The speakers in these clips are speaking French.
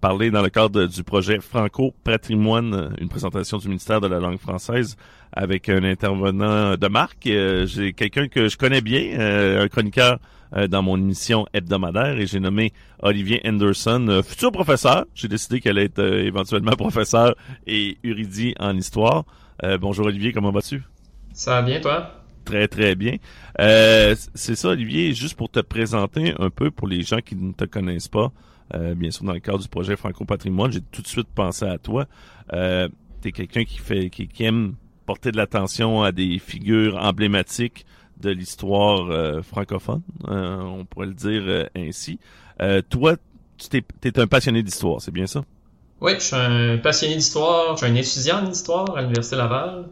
parler dans le cadre du projet Franco Patrimoine, une présentation du ministère de la langue française avec un intervenant de marque. Euh, J'ai quelqu'un que je connais bien, euh, un chroniqueur euh, dans mon émission hebdomadaire et j'ai nommé Olivier Henderson, euh, futur professeur. J'ai décidé qu'elle allait être euh, éventuellement professeur et érudit en histoire. Euh, bonjour Olivier, comment vas-tu? Ça va bien, toi? Très, très bien. Euh, c'est ça, Olivier, juste pour te présenter un peu pour les gens qui ne te connaissent pas, euh, bien sûr, dans le cadre du projet Franco Patrimoine, j'ai tout de suite pensé à toi. Euh, tu es quelqu'un qui fait qui, qui, aime porter de l'attention à des figures emblématiques de l'histoire euh, francophone, euh, on pourrait le dire euh, ainsi. toi, tu es, un passionné d'histoire, c'est bien ça? Oui, je suis un passionné d'histoire, je suis un étudiant d'histoire à l'Université Laval.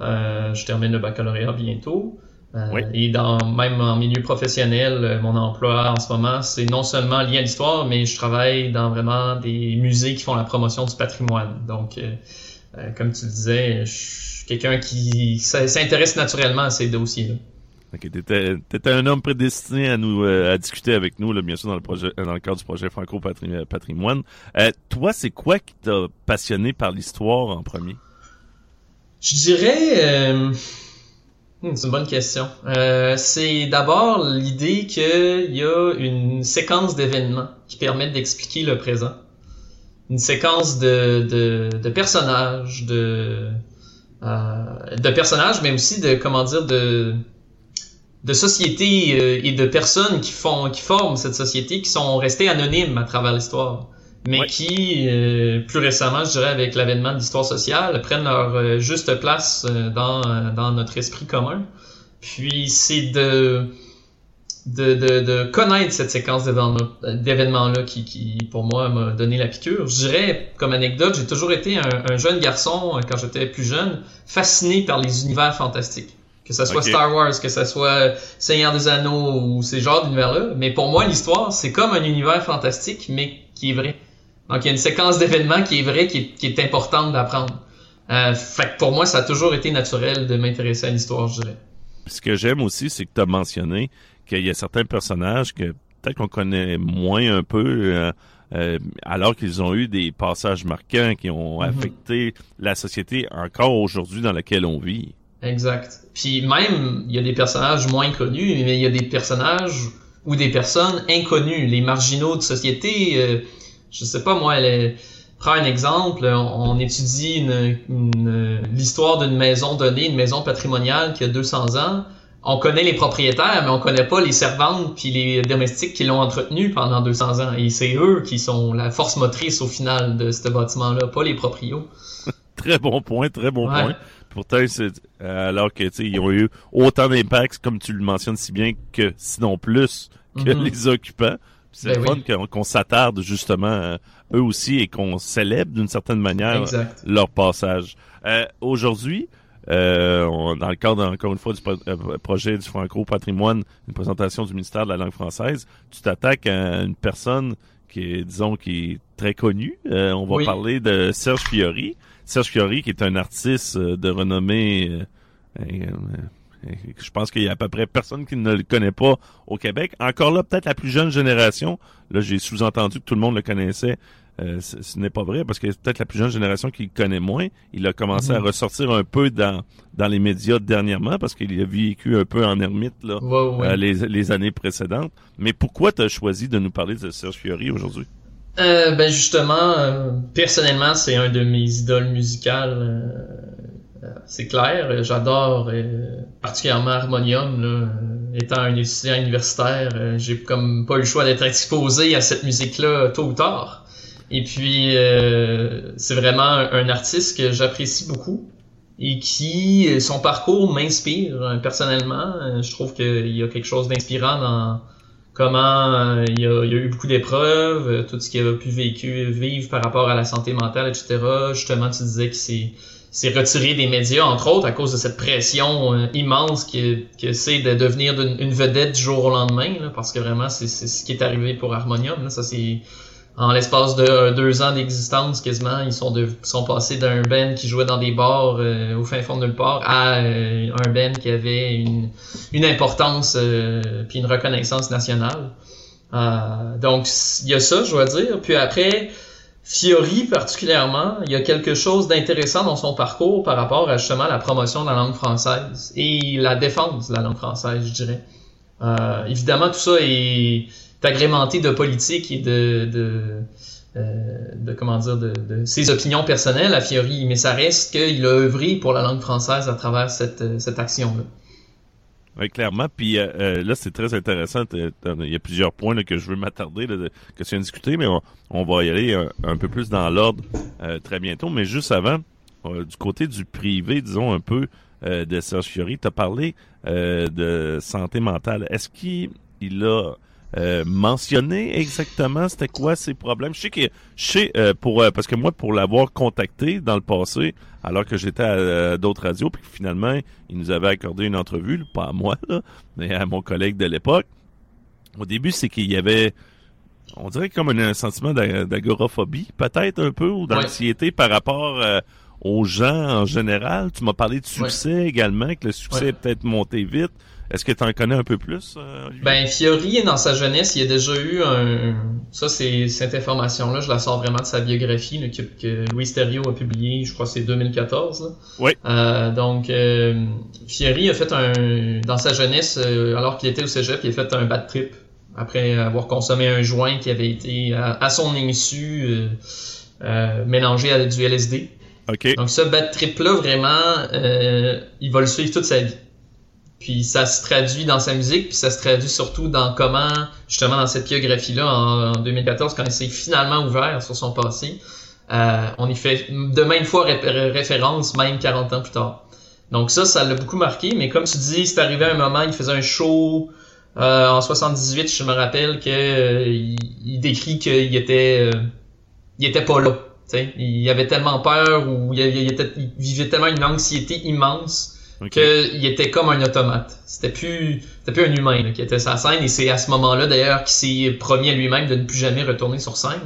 Euh, je termine le baccalauréat bientôt. Euh, oui. Et dans même en milieu professionnel, euh, mon emploi en ce moment, c'est non seulement lié à l'histoire, mais je travaille dans vraiment des musées qui font la promotion du patrimoine. Donc, euh, comme tu le disais, je suis quelqu'un qui s'intéresse naturellement à ces dossiers-là. Ok, t'étais, étais un homme prédestiné à nous à discuter avec nous, là, bien sûr, dans le projet, dans le cadre du projet Franco Patrimoine. toi, c'est quoi qui t'a passionné par l'histoire en premier? Je dirais, c'est une bonne question. Euh, c'est d'abord l'idée qu'il y a une séquence d'événements qui permettent d'expliquer le présent. Une séquence de, de, de personnages, de, euh, de personnages, mais aussi de, comment dire, de, de sociétés euh, et de personnes qui font, qui forment cette société, qui sont restées anonymes à travers l'histoire mais ouais. qui, euh, plus récemment, je dirais, avec l'avènement de l'histoire sociale, prennent leur euh, juste place euh, dans, dans notre esprit commun. Puis c'est de, de, de, de, connaître cette séquence d'événements-là qui, qui, pour moi, m'a donné la piqûre. Je dirais, comme anecdote, j'ai toujours été un, un, jeune garçon, quand j'étais plus jeune, fasciné par les univers fantastiques. Que ça soit okay. Star Wars, que ça soit Seigneur des Anneaux ou ces genres d'univers-là. Mais pour moi, l'histoire, c'est comme un univers fantastique, mais qui est vrai. Donc, il y a une séquence d'événements qui est vraie, qui est, qui est importante d'apprendre. Euh, fait que pour moi, ça a toujours été naturel de m'intéresser à l'histoire, je dirais. Ce que j'aime aussi, c'est que tu as mentionné qu'il y a certains personnages que peut-être qu'on connaît moins un peu, euh, euh, alors qu'ils ont eu des passages marquants qui ont mm -hmm. affecté la société encore aujourd'hui dans laquelle on vit. Exact. Puis même, il y a des personnages moins connus, mais il y a des personnages ou des personnes inconnues, les marginaux de société. Euh, je sais pas moi, elle prends un exemple, on, on étudie une, une, l'histoire d'une maison donnée, une maison patrimoniale qui a 200 ans. On connaît les propriétaires, mais on connaît pas les servantes puis les domestiques qui l'ont entretenu pendant 200 ans. Et c'est eux qui sont la force motrice au final de ce bâtiment-là, pas les proprios. très bon point, très bon ouais. point. Pourtant, c'est, alors que ils ont eu autant d'impact, comme tu le mentionnes si bien, que sinon plus que mm -hmm. les occupants. C'est ben fun oui. qu'on qu s'attarde justement euh, eux aussi et qu'on célèbre d'une certaine manière exact. leur passage. Euh, Aujourd'hui, euh, dans le cadre encore une fois du pro projet du Franco Patrimoine, une présentation du ministère de la langue française, tu t'attaques à une personne qui est, disons, qui est très connue. Euh, on va oui. parler de Serge Fiori. Serge Fiori, qui est un artiste de renommée je pense qu'il y a à peu près personne qui ne le connaît pas au Québec. Encore là, peut-être la plus jeune génération. Là, j'ai sous-entendu que tout le monde le connaissait euh, ce n'est pas vrai parce que peut-être la plus jeune génération qui le connaît moins, il a commencé à Mhm. ressortir un peu dans dans les médias dernièrement parce qu'il a vécu un peu en ermite là Ouais, ouais. euh, les, les années précédentes. Mais pourquoi tu as choisi de nous parler de Serge Fiori aujourd'hui? Euh, ben justement, euh, personnellement, c'est un de mes idoles musicales. Euh, euh, c'est clair, j'adore euh, particulièrement Harmonium. Euh, étant un étudiant universitaire, euh, j'ai comme pas eu le choix d'être exposé à cette musique-là tôt ou tard. Et puis, euh, c'est vraiment un, artiste que j'apprécie beaucoup et qui, euh, son parcours m'inspire euh, personnellement. Euh, Je trouve qu'il y a quelque chose d'inspirant dans comment euh, il, il a eu beaucoup d'épreuves, euh, tout ce qu'il a pu vécu, vivre par rapport à la santé mentale, etc. Justement, tu disais qu'il s'est s'est retiré des médias, entre autres, à cause de cette pression euh, immense que, que c'est de devenir une vedette du jour au lendemain, là, parce que vraiment, c'est ce qui est arrivé pour Harmonium. Là, ça, c'est en l'espace de euh, deux ans d'existence, quasiment, ils sont, de, sont passés d'un band qui jouait dans des bars euh, au fin fond de nulle part à euh, un band qui avait une, une importance puis une reconnaissance nationale. Donc, il y a ça, je dois dire. Puis après, Fiori particulièrement, il y a quelque chose d'intéressant dans son parcours par rapport à justement la promotion de la langue française et la défense de la langue française, je dirais. Euh, évidemment, tout ça est agrémenté de politique et de, de, euh, de comment dire, de, de ses opinions personnelles à Fiori, mais ça reste qu'il a œuvré pour la langue française à travers cette, cette action-là. Oui, clairement. Puis euh, euh, là, c'est très intéressant. Il y a plusieurs points là, que je veux m'attarder, que tu viens de mais on, va y aller un, peu plus dans l'ordre euh, très bientôt. Mais juste avant, euh, du côté du privé, disons un peu, euh, de Serge Fiori, tu as parlé de santé mentale. Est-ce qu'il il a euh, mentionné exactement c'était quoi ses problèmes? Je sais que je sais euh, pour euh, parce que moi, pour l'avoir contacté dans le passé, alors que j'étais à euh, d'autres radios, puis finalement, il nous avait accordé une entrevue, là, pas à moi, là, mais à mon collègue de l'époque. Au début, c'est qu'il y avait, on dirait comme un, un sentiment d'a- d'agoraphobie, peut-être un peu, ou d'anxiété par rapport aux gens en général. Tu m'as parlé de succès également, que le succès Ouais. est peut-être monté vite. Est-ce que tu en connais un peu plus, euh? Ben, Fiori, dans sa jeunesse, il y a déjà eu un... Ça, c'est cette information-là, je la sors vraiment de sa biographie là, que, que Louis Sterrio a publié, je crois que c'est 2014. Là. Oui. Euh, donc, euh, Fiori a fait un... Dans sa jeunesse, euh, alors qu'il était au cégep, il a fait un bad trip après avoir consommé un joint qui avait été, à, à son insu, euh, mélangé à du LSD. OK. Donc ce bad trip-là, vraiment, il va le suivre toute sa vie. Puis ça se traduit dans sa musique, puis ça se traduit surtout dans comment, justement dans cette biographie-là, en, en 2014, quand il s'est finalement ouvert sur son passé, euh, on y fait de maintes fois ré- ré- référence, même 40 ans plus tard. Donc ça, ça l'a beaucoup marqué, mais comme tu dis, c'est arrivé à un moment, il faisait un show euh, en 78, je me rappelle que euh, il, décrit qu'il était, euh, il était pas là. T'sais, il avait tellement peur ou il vivait tellement une anxiété immense Qu'il était comme un automate. C'était plus, c'était plus un humain là, qui était sur la scène et c'est à ce moment-là d'ailleurs qu'il s'est promis à lui-même de ne plus jamais retourner sur scène.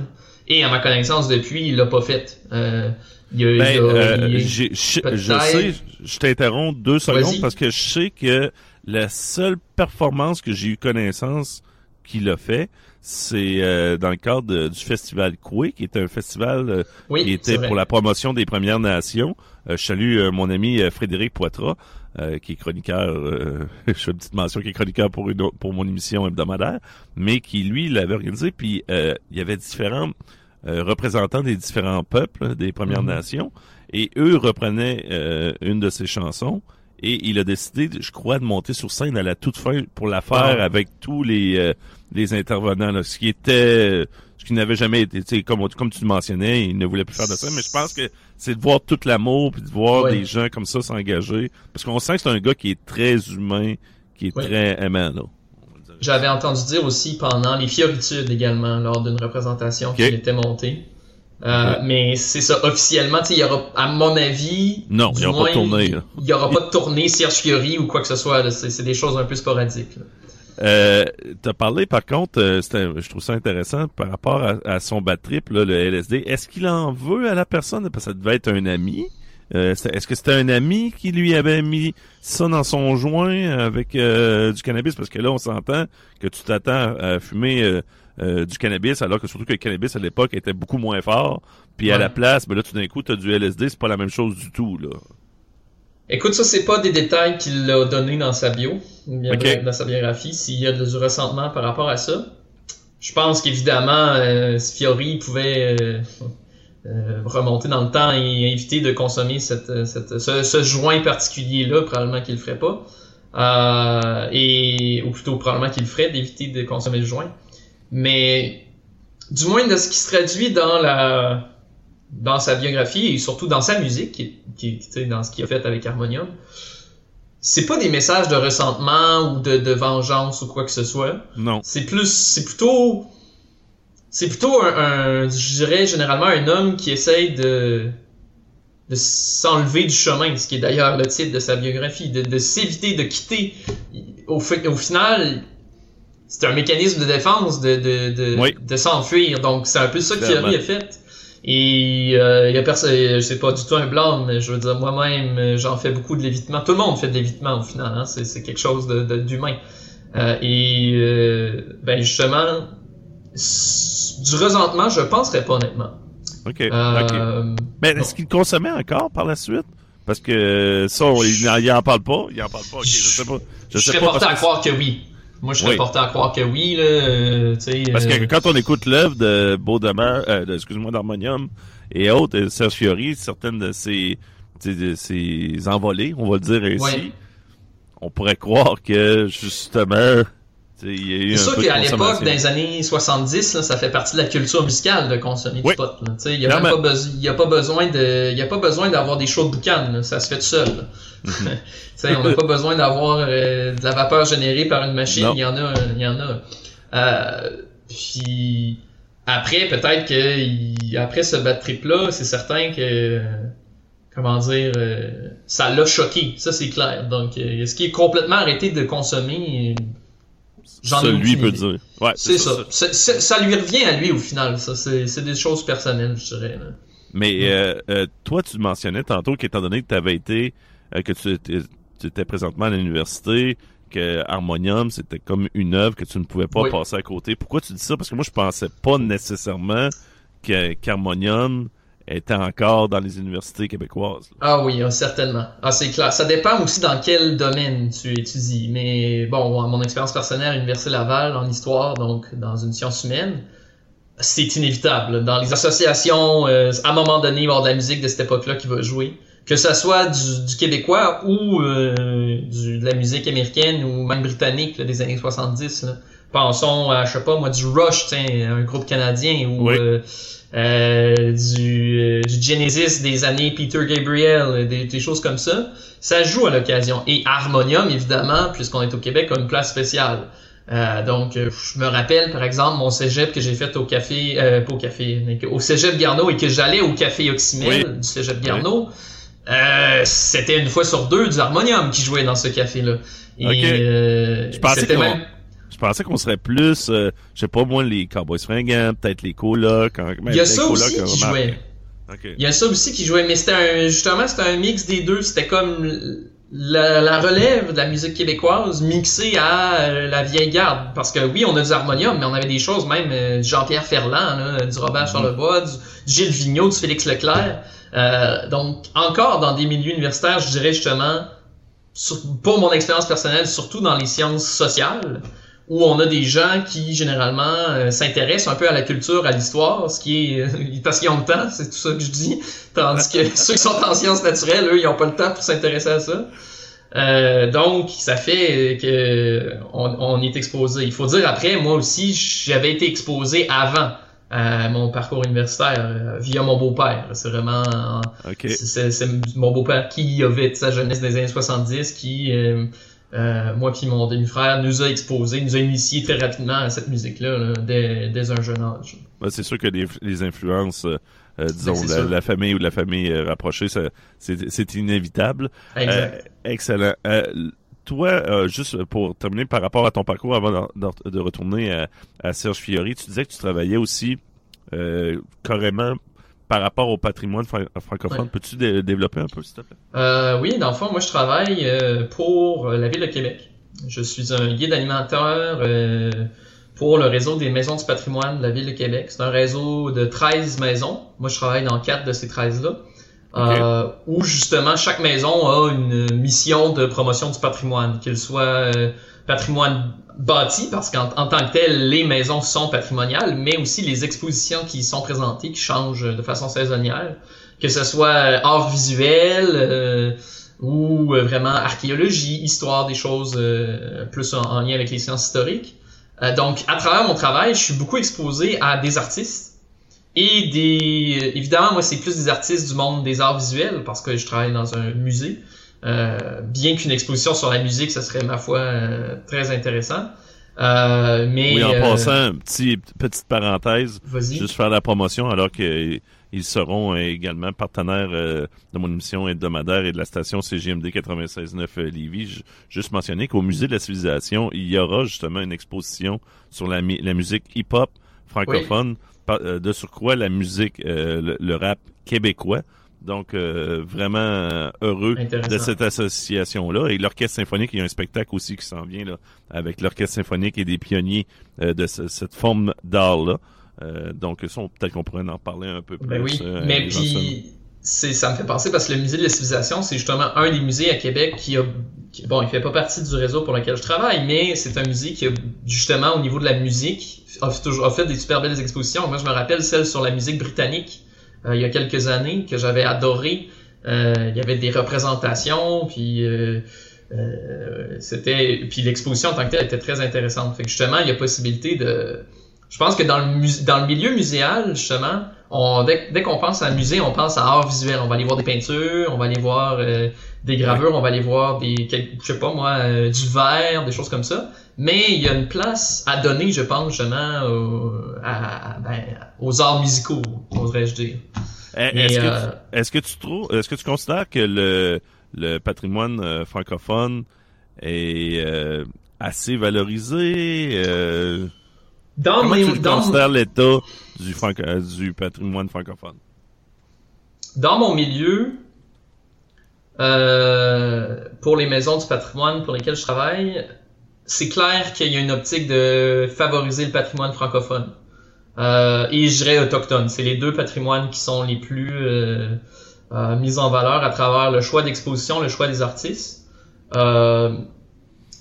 Et à ma connaissance depuis, il l'a pas fait. Euh, il a, il Ben, a- euh, il- je, peut-être- je sais, je t'interromps deux secondes parce que je sais que la seule performance que j'ai eu connaissance qu'il a fait, c'est euh, dans le cadre de- du festival Coué, qui est un festival euh, oui, qui était pour la promotion des Premières Nations. Euh, je salue euh, mon ami euh, Frédéric Poitras, euh, qui est chroniqueur, euh, je fais une petite mention, qui est chroniqueur pour, une, pour mon émission hebdomadaire, mais qui, lui, l'avait organisé, puis euh, il y avait différents euh, représentants des différents peuples, des Premières Mhm. Nations, et eux reprenaient euh, une de ses chansons, et il a décidé, je crois, de monter sur scène à la toute fin pour la faire avec tous les, euh, les intervenants, là, ce qui était ce qui n'avait jamais été, comme, comme tu le mentionnais, il ne voulait plus faire de ça, mais je pense que c'est de voir tout l'amour, puis de voir Ouais. des gens comme ça s'engager, parce qu'on sent que c'est un gars qui est très humain, qui est Ouais. très aimant, là. J'avais entendu dire aussi pendant les Fioritudes également, lors d'une représentation qui était montée. Euh. Mais c'est ça, officiellement, tu sais, il y aura, à mon avis, Non, il y aura moins, pas de tournée. Il y aura pas de tournée Serge Fiori ou quoi que ce soit. C'est c'est des choses un peu sporadiques. là. Euh, t'as parlé par contre, euh, je trouve ça intéressant par rapport à, à son bad trip, là, le LSD. Est-ce qu'il en veut à la personne? Parce que ça devait être un ami Euh, Est-ce que c'était un ami qui lui avait mis ça dans son joint avec euh, du cannabis? Parce que là, on s'entend que tu t'attends à fumer euh, euh, du cannabis, alors que surtout que le cannabis à l'époque était beaucoup moins fort. Puis à la place, ben là, tout d'un coup, tu as du LSD, c'est pas la même chose du tout. là. Écoute, ça, c'est pas des détails qu'il a donné dans sa bio, bien- Ok. dans sa biographie, s'il y a du ressentement par rapport à ça. Je pense qu'évidemment, euh, Fiori pouvait euh, euh, remonter dans le temps et éviter de consommer cette, cette- ce, ce joint particulier-là, probablement qu'il le ferait pas. Euh, et, ou plutôt, probablement qu'il le ferait d'éviter de consommer le joint. Mais, du moins de ce qui se traduit dans la, dans sa biographie et surtout dans sa musique, qui, qui, dans ce qu'il a fait avec Harmonium, c'est pas des messages de ressentement ou de, de vengeance ou quoi que ce soit. Non. C'est plus, c'est plutôt, c'est plutôt un, un- je dirais généralement un homme qui essaye de, de s'enlever du chemin, ce qui est d'ailleurs le titre de sa biographie, de, de s'éviter, de quitter. Au, au final, c'est un mécanisme de défense de, de, de, Oui. de s'enfuir. Donc c'est un peu ça. Thierry a fait. Et euh, il y a personne, c'est pas du tout un blâme, mais je veux dire moi-même, euh, j'en fais beaucoup de l'évitement. Tout le monde fait de l'évitement au final, hein? c'est, quelque chose de, d'humain. Euh, et euh, ben justement, du resentement, je penserais pas honnêtement. OK. Euh, OK. Mais est-ce qu'il consommait encore par la suite? Parce que euh, ça, il, n'en- en parle pas. Il en parle pas. OK, je sais pas. Je, Je sais serais pas porté à croire que oui. Moi, je serais Oui. porté à croire que oui, là. euh, tu sais, Parce que euh, quand on écoute l'œuvre de Baudemar, euh, excuse-moi, d'Harmonium et autres, euh, Serge Fiori, certaines de ses, de ses envolées, on va le dire ainsi, on pourrait croire que, justement, C'est un sûr qu'à l'époque, dans les années 70, là, ça fait partie de la culture musicale de consommer Oui. du pot. Il n'y a, pas besoin- a pas besoin de, il y a pas besoin d'avoir des shows de boucan, là. ça se fait tout seul. Mhm. Tu sais, on n'a pas besoin d'avoir euh, de la vapeur générée par une machine, il y en a, il y en a. Euh, puis après, peut-être que il- après ce bad trip là, c'est certain que comment dire, euh, ça l'a choqué, ça c'est clair. Donc, euh, est-ce qu'il est complètement arrêté de consommer J'en ai Ça, lui aucune peut dire. Ouais, C'est ça. Ça lui revient à lui au final. Ça, c'est c'est des choses personnelles, je dirais. là. Mais euh, euh, toi, tu mentionnais tantôt qu'étant donné que tu avais été, euh, que tu étais, tu étais présentement à l'université, que Harmonium, c'était comme une œuvre que tu ne pouvais pas Oui. passer à côté. Pourquoi tu dis ça? Parce que moi, je pensais pas nécessairement que- qu'Harmonium était encore dans les universités québécoises. là. Ah oui, ah, certainement. Ah, c'est clair. Ça dépend aussi dans quel domaine tu étudies. Mais bon, mon expérience personnelle à l'Université Laval en histoire, donc dans une science humaine, c'est inévitable. Dans les associations, euh, à un moment donné, il va y avoir de la musique de cette époque-là qui va jouer. Que ça soit du, du québécois ou euh, du, de la musique américaine ou même britannique là, des années 70. Là. Pensons à, je sais pas, moi, du Rush, un groupe canadien ou Oui. euh, euh, du, euh, du Genesis des années Peter Gabriel, euh, des, des choses comme ça. Ça joue à l'occasion. Et Harmonium, évidemment, puisqu'on est au Québec, a une place spéciale. Euh, donc, euh, je me rappelle, par exemple, mon cégep que j'ai fait au café, euh, pas au café, mais que- au cégep Garneau et que j'allais au café Oxymel Oui. du cégep Garneau. Euh, c'était une fois sur deux du harmonium qui jouait dans ce café-là. Et Ok. euh, Je pensais c'était qu'on- même Je pensais qu'on serait plus, euh, je sais pas moi, les Cowboys fringants, peut-être les colocs. en- ben, Il y a ça aussi euh, qui jouait. Il y a ça aussi qui jouait, mais c'était un, justement, c'était un mix des deux. C'était comme la, la relève de la musique québécoise mixée à euh, la vieille garde. Parce que oui, on a du harmonium, mais on avait des choses même euh, Jean-Pierre Ferland, là, du Robert Charlebois, du, du Gilles Vigneault, du Félix Leclerc. Euh, donc, encore dans des milieux universitaires, je dirais justement, sur- pour mon expérience personnelle, surtout dans les sciences sociales, où on a des gens qui généralement euh, s'intéressent un peu à la culture, à l'histoire, ce qui est euh, parce qu'ils ont le temps, c'est tout ça que je dis. Tandis que ceux qui sont en sciences naturelles, eux, ils ont pas le temps pour s'intéresser à ça. Euh, donc, ça fait que on, on est exposé. Il faut dire après, moi aussi, j'avais été exposé avant à mon parcours universitaire via mon beau-père. C'est vraiment c'est c'est mon beau-père qui avait de sa jeunesse des années 70 qui euh, moi puis mon demi-frère nous a exposé, nous a initié très rapidement à cette musique-là là, dès, dès un jeune âge. Ben, c'est sûr que les, les influences, euh, euh, disons, Ben, c'est la, famille ou la famille euh, rapprochée, c'est inévitable. Exact. Excellent. Toi, juste pour terminer par rapport à ton parcours avant de, retourner à, à Serge Fiori, tu disais que tu travaillais aussi carrément par rapport au patrimoine francophone. Peux-tu développer un peu, s'il te plaît? Euh, oui, dans le fond, moi, je travaille pour la Ville de Québec. Je suis un guide animateur pour le réseau des maisons du patrimoine de la Ville de Québec. C'est un réseau de 13 maisons. Moi, je travaille dans quatre de ces 13-là. Euh, où justement chaque maison a une mission de promotion du patrimoine, qu'il soit euh, patrimoine bâti, parce qu'en tant que tel, les maisons sont patrimoniales, mais aussi les expositions qui sont présentées, qui changent de façon saisonnière, que ce soit euh, art visuel ou vraiment archéologie, histoire des choses plus en, lien avec les sciences historiques. donc, à travers mon travail, je suis beaucoup exposé à des artistes et des, évidemment, moi, c'est plus des artistes du monde des arts visuels parce que je travaille dans un musée. Euh, bien qu'une exposition sur la musique, ça serait, ma foi, euh, très intéressant. Euh, mais, oui, en passant, petit, petite parenthèse, juste faire la promotion alors qu'ils seront également partenaires de mon émission hebdomadaire et de la station CGMD 96.9 Lévis. Juste mentionner qu'au Musée de la Civilisation, il y aura justement une exposition sur la, la musique hip-hop francophone. Euh, de surcroît la musique, euh, le, rap québécois. Donc, euh, vraiment heureux de cette association-là. Et l'Orchestre symphonique, il y a un spectacle aussi qui s'en vient là, avec l'Orchestre symphonique et des pionniers de cette forme d'art-là. donc, ça, peut-être qu'on pourrait en parler un peu ben plus. oui, mais puis, ça me fait penser parce que le musée de la civilisation, c'est justement un des musées à Québec qui a, bon, il fait pas partie du réseau pour lequel je travaille, mais c'est un musée qui a, justement, au niveau de la musique, a, a, fait des super belles expositions. Moi, je me rappelle celle sur la musique britannique euh, il y a quelques années que j'avais adoré. Euh, il y avait des représentations, puis euh, euh, c'était, puis l'exposition en tant que telle était très intéressante. Fait que justement, il y a possibilité de, je pense que dans le, dans le milieu muséal, justement, on, dès, dès qu'on pense à un musée, on pense à art visuel. On va aller voir des peintures, on va aller voir des gravures, on va aller voir des, je sais pas moi, du verre, des choses comme ça. Mais il y a une place à donner, je pense, justement, à, ben, aux arts musicaux, oserais-je dire. Eh, euh, est-ce que, tu trouves, est-ce que tu considères que le, le patrimoine euh, francophone est euh, assez valorisé? Dans Comment tu considères l'état du, du patrimoine francophone? Dans mon milieu, pour les maisons du patrimoine pour lesquelles je travaille, c'est clair qu'il y a une optique de favoriser le patrimoine francophone. Euh, et je dirais autochtone. C'est les deux patrimoines qui sont les plus euh, euh, mis en valeur à travers le choix d'exposition, le choix des artistes. Euh,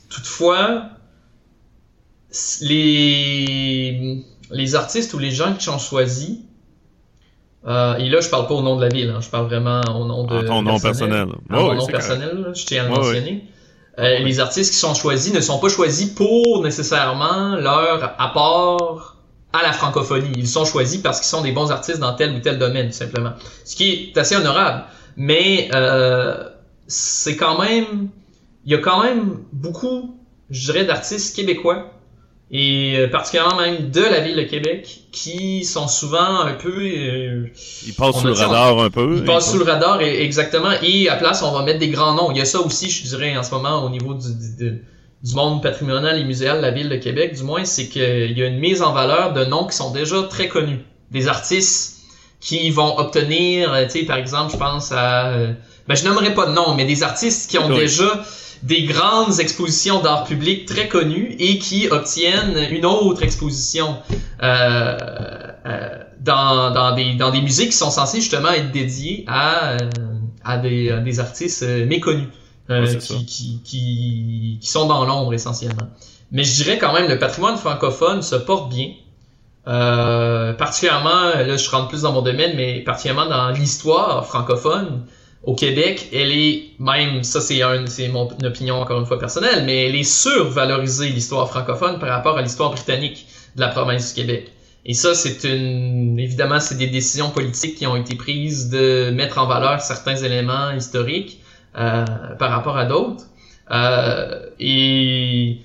toutefois, les, les artistes ou les gens qui ont choisi, euh, et là je parle pas au nom de la ville, hein, je parle vraiment au nom de... À ton nom personnel. À mon nom personnel, je tiens à le mentionner. Euh, les artistes qui sont choisis ne sont pas choisis pour nécessairement leur apport à la francophonie. Ils sont choisis parce qu'ils sont des bons artistes dans tel ou tel domaine, tout simplement. Ce qui est assez honorable. Mais euh, c'est quand même... Il y a quand même beaucoup, je dirais, d'artistes québécois et euh, particulièrement même de la ville de Québec, qui sont souvent un peu... Euh, ils passent sous le radar un peu. Ils passent sous le radar, et, exactement. Et à place, on va mettre des grands noms. Il y a ça aussi, je dirais, en ce moment, au niveau du, du, monde patrimonial et muséal de la ville de Québec, du moins, c'est qu'il y a une mise en valeur de noms qui sont déjà très connus. Des artistes qui vont obtenir, tu sais, par exemple, je pense à... Euh, ben, je n'aimerais pas de nom, mais des artistes qui ont déjà des grandes expositions d'art public très connues et qui obtiennent une autre exposition euh, euh, dans, dans, des, dans des musées qui sont censés justement être dédiés à, euh, à, des, à des artistes euh, méconnus euh, qui, qui, qui, qui, sont dans l'ombre essentiellement. Mais je dirais quand même le patrimoine francophone se porte bien. Euh, particulièrement, là je rentre plus dans mon domaine, mais particulièrement dans l'histoire francophone, au Québec, elle est même, ça c'est un, mon opinion encore une fois personnelle, mais elle est survalorisée l'histoire francophone par rapport à l'histoire britannique de la province du Québec. Et ça, c'est une, évidemment, c'est des décisions politiques qui ont été prises de mettre en valeur certains éléments historiques euh, par rapport à d'autres. Euh, et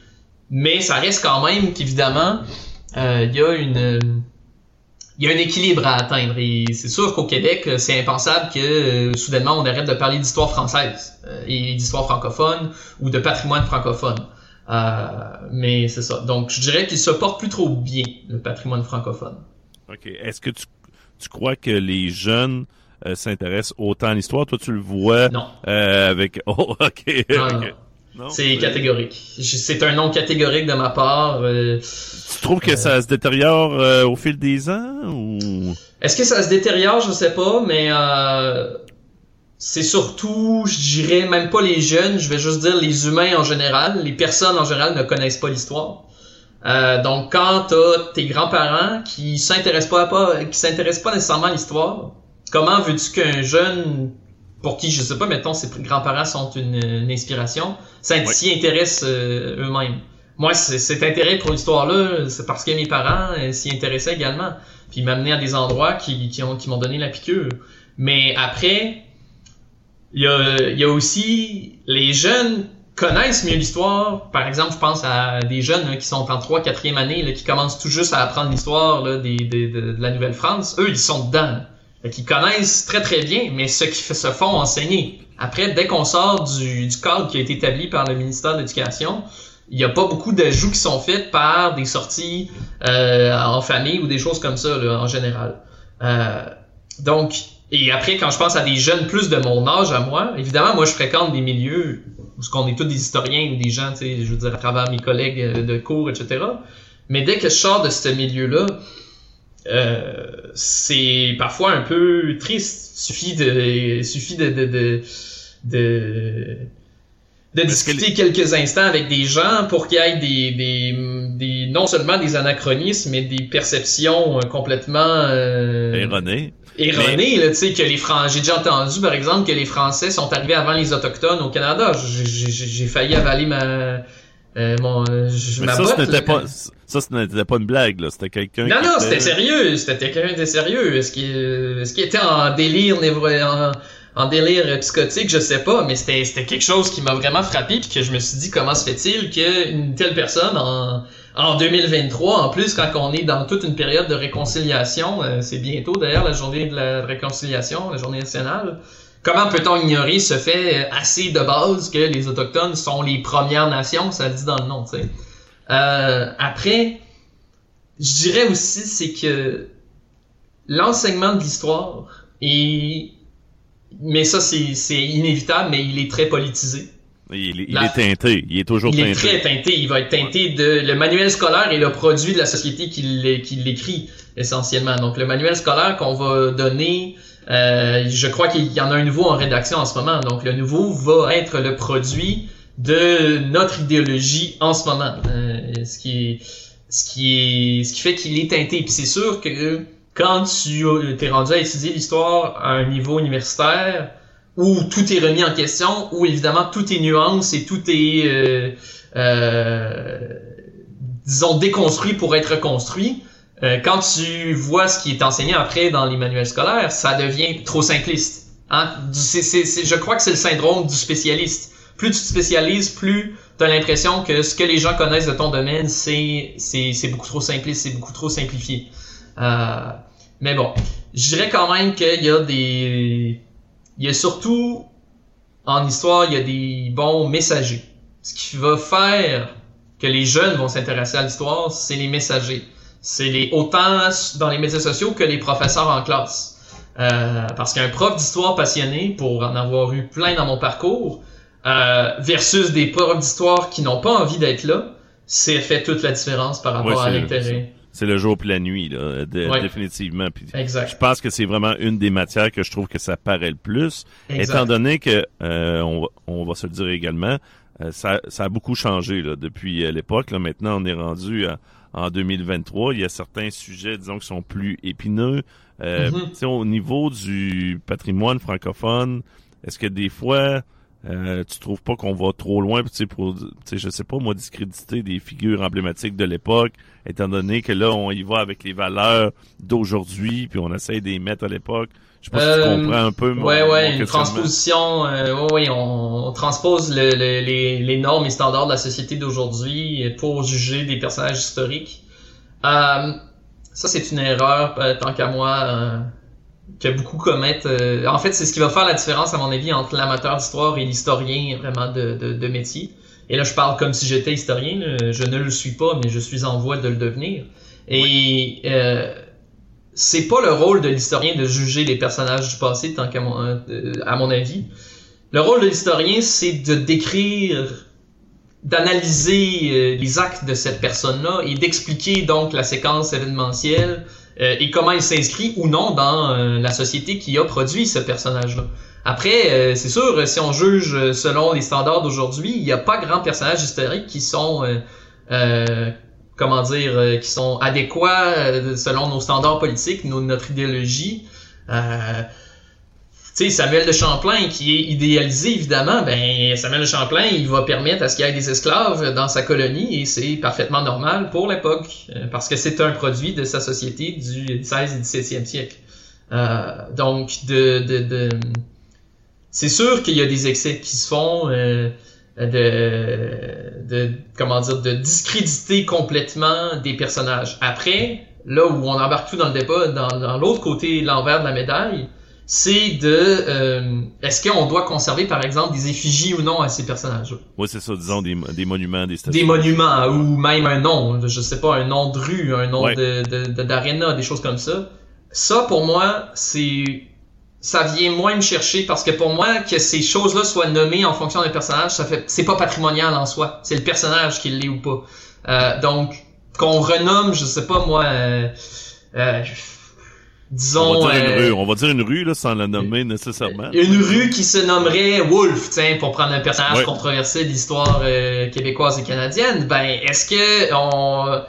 mais ça reste quand même qu'évidemment, euh, il y a une il y a un équilibre à atteindre. Et c'est sûr qu'au Québec, euh, c'est impensable que euh, soudainement on arrête de parler d'histoire française euh, et d'histoire francophone ou de patrimoine francophone. mais c'est ça. Donc je dirais qu'il se porte plus trop bien le patrimoine francophone. Ok. Est-ce que tu, tu crois que les jeunes s'intéressent autant à l'histoire? Toi, tu le vois Non. avec... Oh, OK. Non, ok. non. C'est catégorique. C'est un nom catégorique de ma part. euh, Tu trouves que ça se détériore euh, au fil des ans ou... Est-ce que ça se détériore, je sais pas, mais euh, c'est surtout, je dirais même pas les jeunes, je vais juste dire les humains en général, les personnes en général ne connaissent pas l'histoire. Euh, donc quand t'as tes grands-parents qui s'intéressent pas, à pas qui s'intéressent pas nécessairement à l'histoire, comment veux-tu qu'un jeune pour qui je sais pas mettons ses grands-parents sont une, une inspiration, ça Oui. s'y intéressent euh, eux-mêmes. Moi, cet intérêt pour l'histoire-là, c'est parce que mes parents euh, s'y intéressaient également puis m'amener à des endroits qui, qui ont qui m'ont donné la piqûre. Mais après, il y a, il y a aussi les jeunes connaissent mieux l'histoire. Par exemple, je pense à des jeunes là, qui sont en 3 4 année, là, qui commencent tout juste à apprendre l'histoire là, des, des- de, de la Nouvelle-France. Eux, ils sont dedans. Qu'ils connaissent très très bien, mais ceux qui se font enseigner. Après, dès qu'on sort du, du cadre qui a été établi par le ministère de l'Éducation, il n'y a pas beaucoup d'ajouts qui sont faits par des sorties euh, en famille ou des choses comme ça là, en général. Euh, donc, et après, quand je pense à des jeunes plus de mon âge à moi, évidemment, moi, je fréquente des milieux où ce qu'on est tous des historiens ou des gens, tu sais, je veux dire, à travers mes collègues euh, de cours, etc. Mais dès que je sors de ce milieu-là, euh, c'est parfois un peu triste. Suffit de, suffit de, de, de, de, de Est-ce que discuter quelques instants avec des gens pour qu'il y ait des, des, des, non seulement des anachronismes, mais des perceptions euh, complètement euh, Erroné. erronées, là, tu sais, que les Français, j'ai déjà entendu, par exemple, que les Français sont arrivés avant les Autochtones au Canada. J'ai failli avaler ma, euh, mon, euh, je- Mais ma ça, ce n'était pas, ça, ce n'était pas une blague, là. C'était quelqu'un Non, qui non, était- c'était sérieux. C'était quelqu'un de sérieux. Est-ce qu'il est-ce qu'il était en délire en, en délire euh, psychotique, je sais pas, mais c'était c'était quelque chose qui m'a vraiment frappé puis que je me suis dit comment se fait-il qu'une telle personne en en 2023, en plus quand on est dans toute une période de réconciliation, euh, c'est bientôt d'ailleurs la journée de la réconciliation, la journée nationale. Comment peut-on ignorer ce fait euh, assez de base que les autochtones sont les premières nations, ça le dit dans le nom, tu sais. Euh, après, je dirais aussi, c'est que l'enseignement de l'histoire est, mais ça c'est inévitable, mais il est très politisé. Il, il La- est teinté. Il est toujours Il est très teinté. Il va être teinté de le manuel scolaire est le produit de la société qui l'écrit essentiellement. Donc le manuel scolaire qu'on va donner, euh, je crois qu'il y en a un nouveau en rédaction en ce moment. Donc le nouveau va être le produit de notre idéologie en ce moment. Euh, ce qui est ce qui est ce qui fait qu'il est teinté. Puis c'est sûr que quand tu t'es rendu à étudier l'histoire à un niveau universitaire, où tout est remis en question, où évidemment tout est nuance et tout est, euh, euh, disons, déconstruit pour être construit. Euh, quand tu vois ce qui est enseigné après dans les manuels scolaires, ça devient trop simpliste. Hein? Je crois que c'est le syndrome du spécialiste. Plus tu te spécialises, plus tu as l'impression que ce que les gens connaissent de ton domaine, c'est beaucoup trop simpliste, c'est beaucoup trop simplifié. Euh, mais bon, je dirais quand même qu'il y a des... Il y a surtout, en histoire, il y a des bons messagers. Ce qui va faire que les jeunes vont s'intéresser à l'histoire, c'est les messagers. C'est les autant dans les médias sociaux que les professeurs en classe. Euh, parce qu'un prof d'histoire passionné, pour en avoir eu plein dans mon parcours, euh, versus des profs d'histoire qui n'ont pas envie d'être là, c'est fait toute la différence par rapport Ouais, à l'intérêt. C'est le jour puis la nuit, là, de- Ouais. définitivement. Puis Exact. je pense que c'est vraiment une des matières que je trouve que ça paraît le plus, Exact. étant donné que euh, on, va- on va se le dire également, ça, ça a beaucoup changé là, depuis l'époque. Maintenant, on est rendu à- en 2023. Il y a certains sujets, disons, qui sont plus épineux. Euh, Mhm. Au niveau du patrimoine francophone, est-ce que des fois euh, tu trouves pas qu'on va trop loin, tu sais, pour, je sais pas, moi, discréditer des figures emblématiques de l'époque, étant donné que là, on y va avec les valeurs d'aujourd'hui, puis on essaye de les mettre à l'époque. Je sais pas si tu Euh, comprends un peu mon, ouais, mon ouais, une transposition. Euh, ouais, ouais, on, on transpose le- le- les, les normes et standards de la société d'aujourd'hui pour juger des personnages historiques. Euh, ça, c'est une erreur, euh, tant qu'à moi, euh, que beaucoup commettent. euh, en fait, c'est ce qui va faire la différence, à mon avis, entre l'amateur d'histoire et l'historien vraiment de, de, de métier. Et là, je parle comme si j'étais historien. là. Je ne le suis pas, mais je suis en voie de le devenir. Et euh, c'est pas le rôle de l'historien de juger les personnages du passé, tant qu'à mon, euh, à mon avis. Le rôle de l'historien, c'est de décrire, d'analyser euh, les actes de cette personne-là et d'expliquer donc la séquence événementielle euh, et comment il s'inscrit ou non dans la société qui a produit ce personnage-là. Après, c'est sûr, si on juge selon les standards d'aujourd'hui, il n'y a pas grand personnages historiques qui sont comment dire, euh, qui sont adéquats euh, selon nos standards politiques, notre idéologie. Euh, tu sais, Samuel de Champlain, qui est idéalisé évidemment, ben Samuel de Champlain, il va permettre à ce qu'il y ait des esclaves dans sa colonie et c'est parfaitement normal pour l'époque parce que c'est un produit de sa société du 16 et 17e siècle. donc, de... c'est sûr qu'il y a des excès qui se font de, de comment dire de discréditer complètement des personnages. Après, là où on embarque tout dans le débat, dans, dans l'autre côté, l'envers de la médaille, c'est de euh, est-ce qu'on doit conserver par exemple des effigies ou non à ces personnages Oui, c'est ça, disons des, des monuments, des statues. Des monuments ou même un nom, je sais pas, un nom de rue, un nom de d'aréna, des choses comme ça. Ça pour moi, c'est ça vient moins me chercher parce que pour moi que ces choses-là soient nommées en fonction d'un personnage, ça fait c'est pas patrimonial en soi, c'est le personnage qui l'est ou pas. Euh, donc qu'on renomme, je sais pas moi, euh, euh, disons. On va dire une rue, on va dire une rue là sans la nommer nécessairement. Une rue qui se nommerait Wolf, tiens, pour prendre un personnage controversé de l'histoire québécoise et canadienne. Ben est-ce que on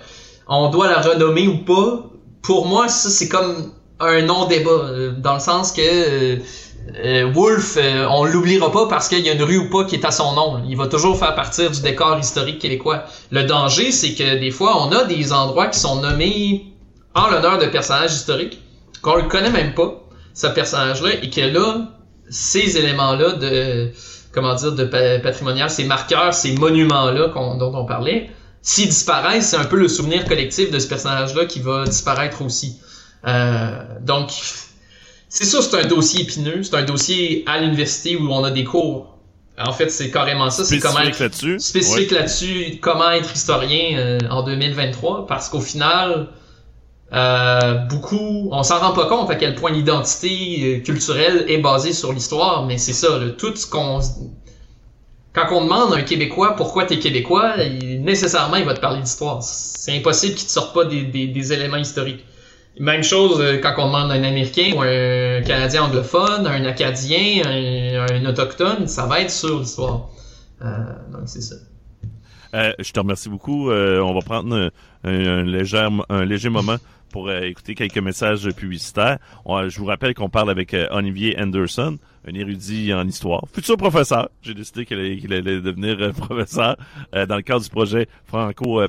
on doit la renommer ou pas? Pour moi, ça c'est comme un non-débat, euh, dans le sens que euh, euh, Wolf, on l'oubliera pas parce qu'il y a une rue ou pas qui est à son nom. Il va toujours faire partir du décor historique québécois. Le danger, c'est que des fois, on a des endroits qui sont nommés en l'honneur de personnages historiques qu'on ne connaît même pas, ce personnage-là, et que là, ces éléments-là de comment dire de patrimonial, ces marqueurs, ces monuments-là dont on parlait, s'ils disparaissent, c'est un peu le souvenir collectif de ce personnage-là qui va disparaître aussi. Euh, donc, c'est ça, c'est un dossier épineux. C'est un dossier à l'université où on a des cours. En fait, c'est carrément ça. C'est comment être là-dessus. spécifique là-dessus. Comment être historien euh, en 2023. Parce qu'au final, euh, beaucoup, on s'en rend pas compte à quel point l'identité euh, culturelle est basée sur l'histoire. Mais c'est ça, tout ce qu'on quand on demande à un Québécois pourquoi t'es Québécois, nécessairement il va te parler d'histoire. C'est impossible qu'il te sorte pas des, des, des éléments historiques. Même chose euh, quand on demande un Américain ou un Canadien anglophone, un Acadien, un, Autochtone, ça va être sur l'histoire. Euh, donc c'est ça. Euh, je te remercie beaucoup. on va prendre un, léger, un léger moment pour écouter quelques messages publicitaires. je vous rappelle qu'on parle avec Olivier Anderson, un érudit en histoire, futur professeur. J'ai décidé qu'il allait, devenir professeur dans le cadre du projet Franco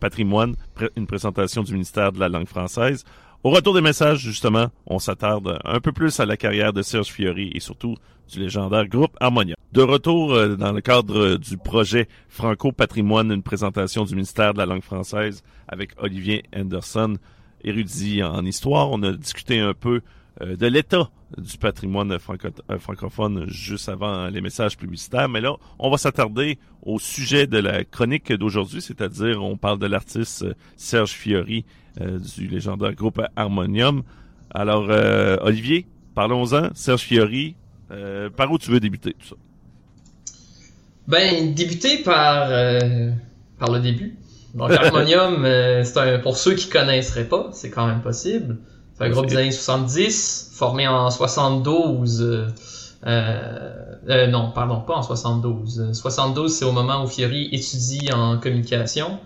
Patrimoine, une présentation du ministère de la langue française. Au retour des messages, justement, on s'attarde un peu plus à la carrière de Serge Fiori et surtout du légendaire groupe Harmonia. De retour euh, dans le cadre du projet Franco Patrimoine, une présentation du ministère de la langue française avec Olivier Anderson, érudit en histoire. On a discuté un peu euh, de l'état du patrimoine euh, francophone juste avant les messages publicitaires. Mais là, on va s'attarder au sujet de la chronique d'aujourd'hui, c'est-à-dire on parle de l'artiste Serge Fiori du légendaire groupe Harmonium. Alors, euh, Olivier, parlons-en. Serge Fiori, euh, par où tu veux débuter tout ça? Ben, débuter par, par le début. Donc, Harmonium, c'est un, pour ceux qui connaisseraient pas, c'est quand même possible. C'est un groupe des années 70, formé en 72. Euh, non, pardon, pas en 72. 72, c'est au moment où Fiori étudie en communication.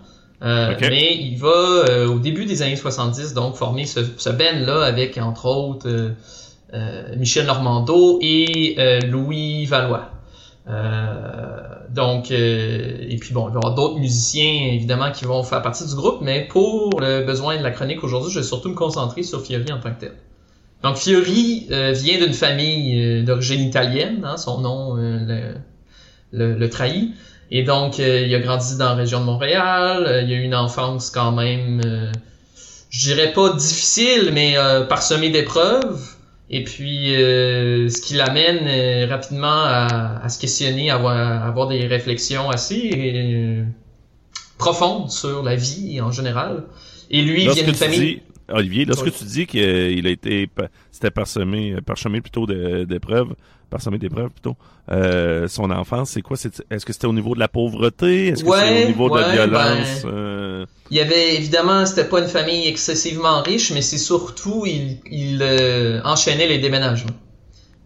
Euh, mais il va, euh, au début des années 70, donc former ce, ce band-là avec, entre autres, euh, Michel Normando et Louis Valois. donc, et puis bon, il va y avoir d'autres musiciens, évidemment, qui vont faire partie du groupe, mais pour le besoin de la chronique aujourd'hui, je vais surtout me concentrer sur Fiori en tant que tel. Donc, Fiori vient d'une famille d'origine italienne, hein, son nom le, le, le trahit. Et donc, euh, il a grandi dans la région de Montréal. Euh, il a eu une enfance quand même, euh, je dirais pas difficile, mais parsemée d'épreuves. Et puis, ce qui l'amène rapidement à, se questionner, à avoir, des réflexions assez profondes sur la vie en général. Et lui, il vient d'une famille... Olivier, lorsque tu dis qu'il a été, c'était parsemé, parsemé plutôt d'épreuves, parsemé d'épreuves plutôt, euh, son enfance, c'est quoi? Est-ce que c'était au niveau de la pauvreté? Est-ce que c'est au niveau de la violence? Ben, euh? Il y avait, évidemment, c'était pas une famille excessivement riche, mais c'est surtout, il, il euh, enchaînait les déménagements.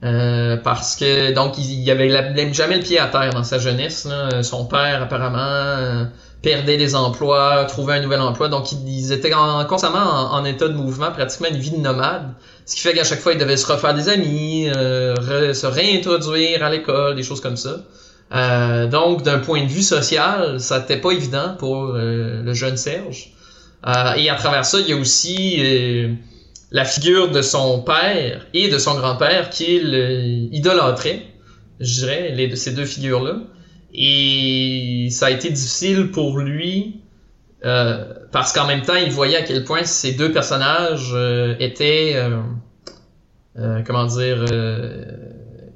Euh, parce que donc il, il avait jamais le pied à terre dans sa jeunesse. Là. Son père apparemment perdait des emplois, trouvait un nouvel emploi. Donc, ils étaient constamment en, état de mouvement, pratiquement une vie de nomade. Ce qui fait qu'à chaque fois, ils devaient se refaire des amis, euh, se réintroduire à l'école, des choses comme ça. Euh, donc, d'un point de vue social, ça n'était pas évident pour euh, le jeune Serge. et à travers ça, il y a aussi la figure de son père et de son grand-père qu'il idolâtrait, je dirais, les, ces deux figures-là. Et ça a été difficile pour lui euh, parce qu'en même temps, il voyait à quel point ces deux personnages euh, étaient, euh, euh comment dire, euh,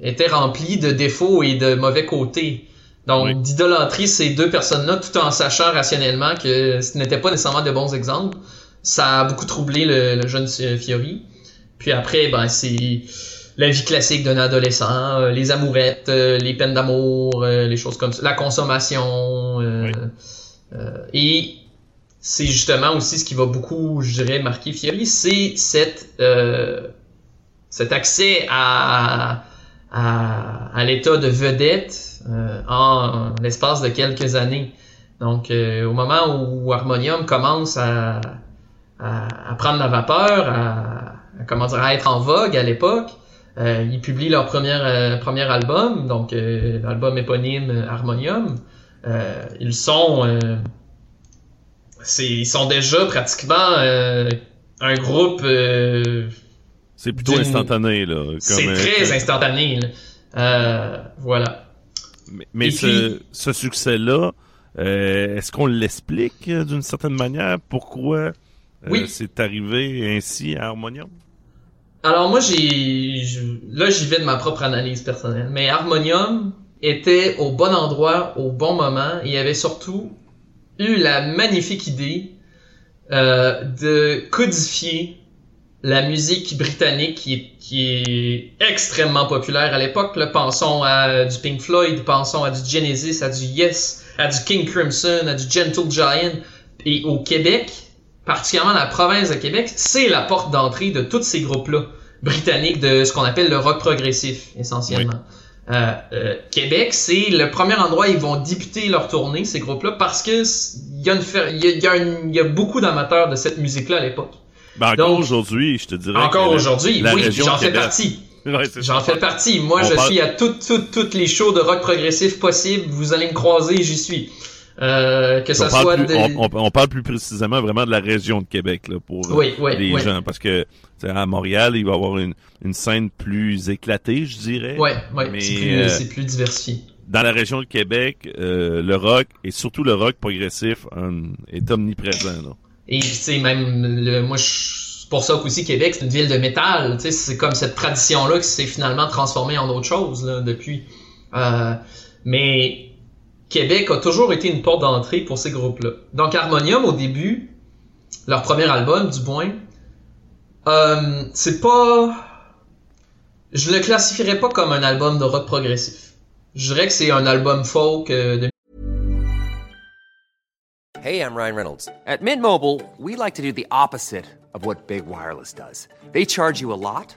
étaient remplis de défauts et de mauvais côtés. Donc, d'idolâtrer ces deux personnes-là tout en sachant rationnellement que ce n'était pas nécessairement de bons exemples, ça a beaucoup troublé le, le jeune Fiori. Puis après, ben, c'est la vie classique d'un adolescent, euh, les amourettes, euh, les peines d'amour, euh, les choses comme ça, la consommation. et c'est justement aussi ce qui va beaucoup, je dirais, marquer Fieri, c'est cette cet accès à, à, à l'état de vedette en, l'espace de quelques années. Donc, au moment où Harmonium commence à, à, prendre la vapeur, à, comment dire, à être en vogue à l'époque, euh, ils publient leur premier, euh, premier album, donc euh, l'album éponyme Harmonium. Euh, ils sont ils sont déjà pratiquement un groupe c'est plutôt instantané là c'est très instantané voilà. Mais, ce, ce succès là est-ce qu'on l'explique d'une certaine manière pourquoi c'est arrivé ainsi à Harmonium? Alors moi j'ai là j'y vais de ma propre analyse personnelle, mais Harmonium était au bon endroit au bon moment et avait surtout eu la magnifique idée euh, de codifier la musique britannique qui est, qui est extrêmement populaire à l'époque. Pensons à du Pink Floyd, pensons à du Genesis, à du Yes, à du King Crimson, à du Gentle Giant. Et au Québec, particulièrement la province de Québec, c'est la porte d'entrée de tous ces groupes-là britanniques de ce qu'on appelle le rock progressif, essentiellement. Euh, euh, Québec, c'est le premier endroit où ils vont débuter leur tournée, ces groupes-là, parce que il y, a il y, a beaucoup d'amateurs de cette musique-là à l'époque. Ben encore aujourd'hui, je te dirais. Encore aujourd'hui, oui, j'en fais partie. j'en fais partie. Moi, je suis à toutes, toutes, toutes les shows de rock progressif possibles. Vous allez me croiser, j'y suis. Euh, que ça on soit on, parle plus précisément vraiment de la région de Québec là, pour les gens parce que à Montréal il va y avoir une, une scène plus éclatée je dirais. Ouais mais c'est plus, euh, plus, diversifié. dans la région de Québec euh, le rock et surtout le rock progressif est omniprésent là. et c'est même le, moi je pour ça qu'aussi Québec c'est une ville de métal tu sais c'est comme cette tradition là qui s'est finalement transformée en autre chose là, depuis. Euh, mais Québec a toujours été une porte d'entrée pour ces groupes-là. Donc Harmonium, au début, leur premier album, du moins, euh, c'est pas... Je le classifierais pas comme un album de rock progressif. Je dirais que c'est un album folk euh, de... Hey, I'm Ryan Reynolds. At Mint Mobile, we like to do the opposite of what Big Wireless does. They charge you a lot.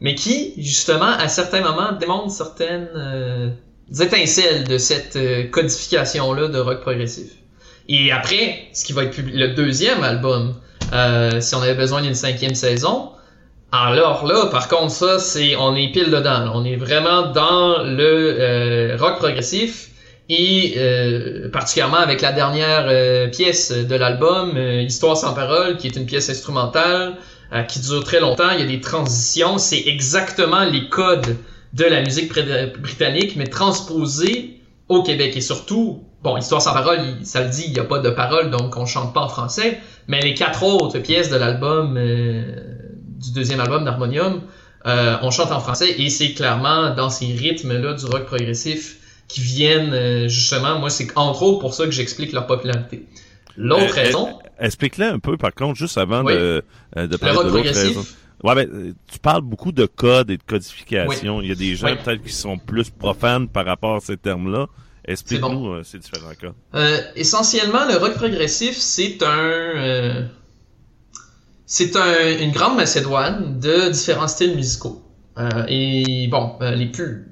Mais qui, justement, à certains moments, démontre certaines euh, étincelles de cette euh, codification-là de rock progressif. Et après, ce qui va être le deuxième album, euh, si on avait besoin d'une cinquième saison, alors là, par contre, ça, c'est on est pile dedans. On est vraiment dans le rock progressif et particulièrement avec la dernière pièce de l'album, Histoire sans parole, qui est une pièce instrumentale euh, qui dure très longtemps. Il y a des transitions. C'est exactement les codes de la musique britannique, mais transposés au Québec. Et surtout, bon, Histoire sans parole, ça le dit, il n'y a pas de parole, donc on chante pas en français. Mais les quatre autres pièces de l'album, euh, du deuxième album d'Harmonium, euh, on chante en français et c'est clairement dans ces rythmes-là du rock progressif qui viennent euh, justement, moi c'est entre autres pour ça que j'explique leur popularité. L'autre raison... Explique-le un peu par contre, juste avant de, de parler de l'autre raison. Ouais, ben, tu parles beaucoup de code et de codification. Il y a des gens peut-être qui sont plus profanes par rapport à ces termes-là. Explique-nous euh, ces différents cas. Euh, essentiellement, le rock progressif, c'est un... Euh, c'est un, une grande macédoine de différents styles musicaux. Euh, et bon, les plus...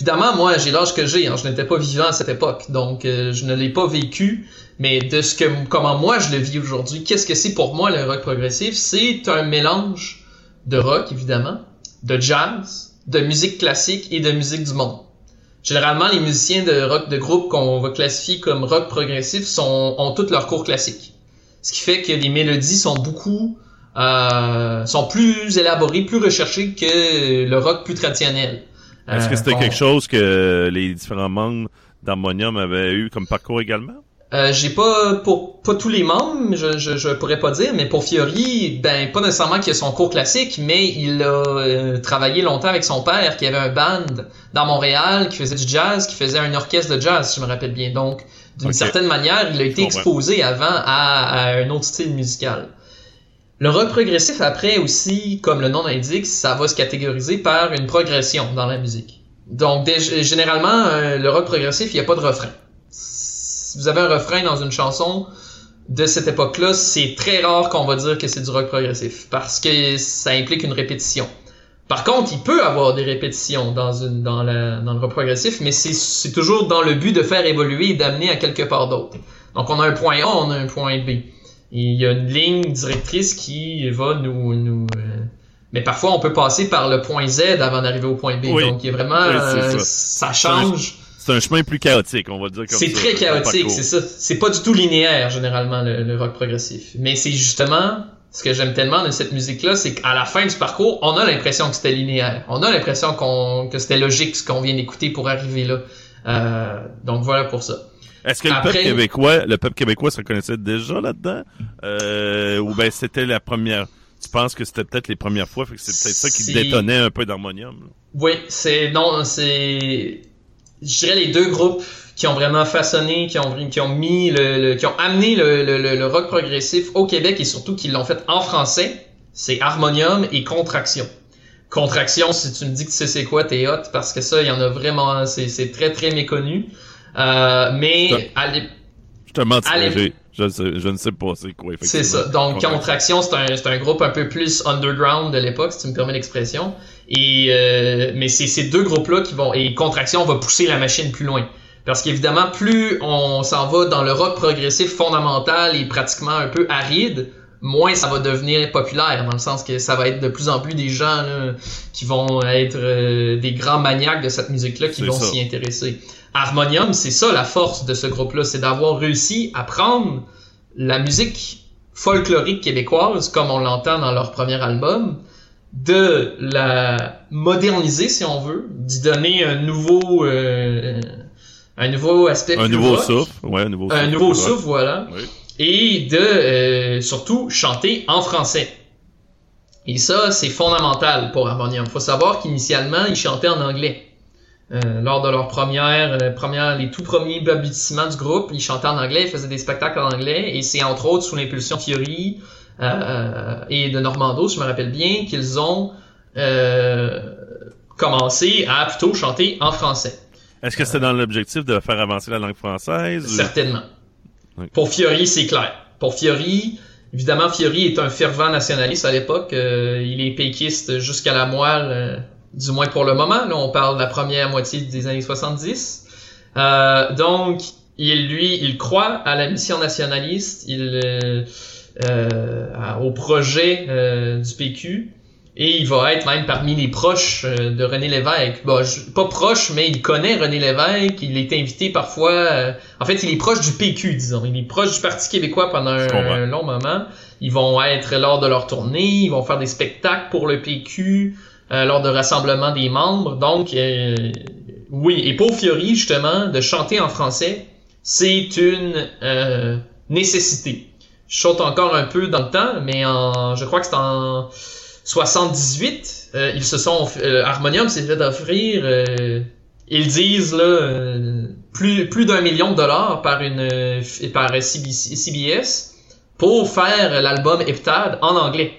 Évidemment, moi, j'ai l'âge que j'ai. Hein, je n'étais pas vivant à cette époque, donc je ne l'ai pas vécu. Mais de ce que, comment moi je le vis aujourd'hui, qu'est-ce que c'est pour moi le rock progressif? C'est un mélange de rock évidemment, de jazz, de musique classique et de musique du monde. Généralement, les musiciens de rock de groupe qu'on va classifier comme rock progressif sont, ont toutes leurs cours classiques. Ce qui fait que les mélodies sont beaucoup euh, sont plus élaborées, plus recherchées que le rock plus traditionnel. Est-ce que c'était euh, quelque chose que les différents membres d'Harmonium avaient eu comme parcours également? Euh, j'ai pas pour pas tous les membres, je, je, je pourrais pas dire, mais pour Fiori, ben pas nécessairement qu'il a son cours classique, mais il a euh, travaillé longtemps avec son père qui avait un band dans Montréal qui faisait du jazz, qui faisait un orchestre de jazz, si je me rappelle bien. Donc, d'une certaine manière, il a été exposé avant à, à, un autre style musical. Le rock progressif après aussi, comme le nom l'indique, ça va se catégoriser par une progression dans la musique. Donc, généralement, euh, le rock progressif, il n'y a pas de refrain si vous avez un refrain dans une chanson de cette époque-là, c'est très rare qu'on va dire que c'est du rock progressif parce que ça implique une répétition. Par contre, il peut avoir des répétitions dans, une, dans, le rock progressif, mais c'est toujours dans le but de faire évoluer et d'amener à quelque part d'autre. Donc on a un point A, on a un point B. Il y a une ligne directrice qui va nous... nous euh, mais parfois, on peut passer par le point Z avant d'arriver au point B. Donc, il y a vraiment... Euh, ça. change c'est un chemin plus chaotique, on va dire comme C'est très chaotique, c'est ça. C'est pas du tout linéaire, généralement, le, rock progressif. Mais c'est justement ce que j'aime tellement de cette musique-là, c'est qu'à la fin du parcours, on a l'impression que c'était linéaire. On a l'impression qu'on que c'était logique ce qu'on vient d'écouter pour arriver là. Euh, donc voilà pour ça. Est-ce que le peuple québécois, le peuple québécois se reconnaissait déjà là-dedans, euh, ou ben c'était la première? Tu penses que c'était peut-être les premières fois, fait que c'est peut-être ça qui détonnait un peu d'harmonium. Oui, c'est non, c'est je dirais les deux groupes qui ont vraiment façonné, qui ont, qui ont mis le, qui ont amené le, le, le, rock progressif au Québec et surtout qui l'ont fait en français, c'est Harmonium et Contraction. Contraction, si tu me dis que tu sais c'est quoi, t'es hot, parce que ça, il y en a vraiment, c'est très très méconnu. Euh, mais je te mentirais, je, je, ne sais pas c'est quoi. C'est ça. Donc Contraction, c'est un, un groupe un peu plus underground de l'époque, si tu me permets l'expression. Et euh, mais c'est ces deux groupes-là qui vont et Contraction va pousser la machine plus loin. Parce qu'évidemment, plus on s'en va dans le rock progressif fondamental et pratiquement un peu aride, moins ça va devenir populaire, dans le sens que ça va être de plus en plus des gens qui vont être euh, des grands maniaques de cette musique-là qui vont s'y intéresser. Harmonium, c'est ça la force de ce groupe-là, c'est d'avoir réussi à prendre la musique folklorique québécoise, comme on l'entend dans leur premier album, de la moderniser si on veut, d'y donner un nouveau euh, un nouveau aspect un nouveau souffle, ouais, un nouveau un souffle, nouveau souffle, voilà, et de euh, surtout chanter en français. Et ça, c'est fondamental pour Harmonium. Il faut savoir qu'initialement, ils chantaient en anglais. Euh, lors de leur première, euh, première, les tout premiers aboutissements du groupe, ils chantaient en anglais, ils faisaient des spectacles en anglais, et c'est entre autres sous l'impulsion Fiori, euh, et de Normando, je me rappelle bien, qu'ils ont commencé à plutôt chanter en français. Est-ce que c'était dans l'objectif de faire avancer la langue française? Certainement. Pour Fiori, c'est clair. Pour Fiori, évidemment, Fiori est un fervent nationaliste à l'époque. Euh, il est péquiste jusqu'à la moelle, du moins pour le moment. Là, on parle de la première moitié des années 70. donc, il, lui, il croit à la mission nationaliste. Il euh, au projet euh, du PQ. Et il va être même parmi les proches euh, de René Lévesque. Bon, pas proche, mais il connaît René Lévesque. Il est invité parfois. Euh, en fait, il est proche du PQ, disons. Il est proche du Parti québécois pendant un, long moment. Ils vont être lors de leur tournée. Ils vont faire des spectacles pour le PQ euh, lors de rassemblements des membres. Donc, oui. Et pour Fiori, justement, de chanter en français, c'est une nécessité. Je saute encore un peu dans le temps, mais en, je crois que c'est en 78, euh, ils se sont euh, Harmonium s'est fait offrir euh, ils disent là plus plus d'un million de dollars par une par CBS pour faire l'album Heptad en anglais.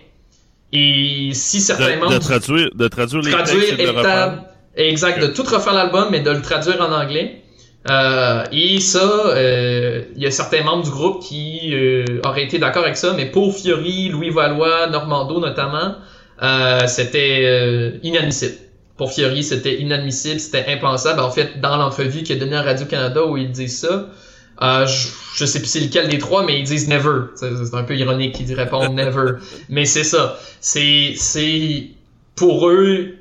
Et si certainement de, de traduire de traduire les traduire Heptad, exact, de tout refaire l'album mais de le traduire en anglais. Euh, et ça, il y a certains membres du groupe qui auraient été d'accord avec ça, mais pour Fiori, Louis Valois, Normando notamment, euh, c'était euh, inadmissible. Pour Fiori, c'était inadmissible, c'était impensable. En fait, dans l'entrevue qu'il a donnée à Radio-Canada où il dit ça, euh, je, je, sais plus c'est lequel des trois, mais ils disent never. C'est un peu ironique qu'ils répondent never. Mais c'est ça. C'est, c'est, pour eux,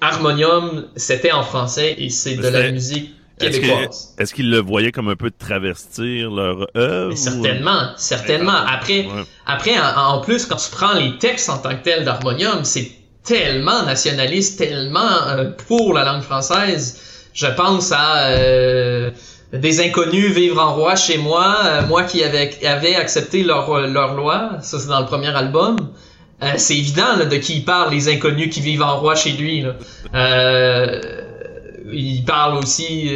Harmonium, c'était en français et c'est de la musique est-ce qu'ils le voyaient comme un peu travestir leur œuvre? certainement, certainement. Après, après en, plus, quand tu prends les textes en tant que tels d'Harmonium, c'est tellement nationaliste, tellement euh, pour la langue française. Je pense à euh, des inconnus vivre en roi chez moi, euh, moi qui avais, avait accepté leur, leur loi, ça c'est dans le premier album. c'est évident de qui il parle, les inconnus qui vivent en roi chez lui. Là. Il parle aussi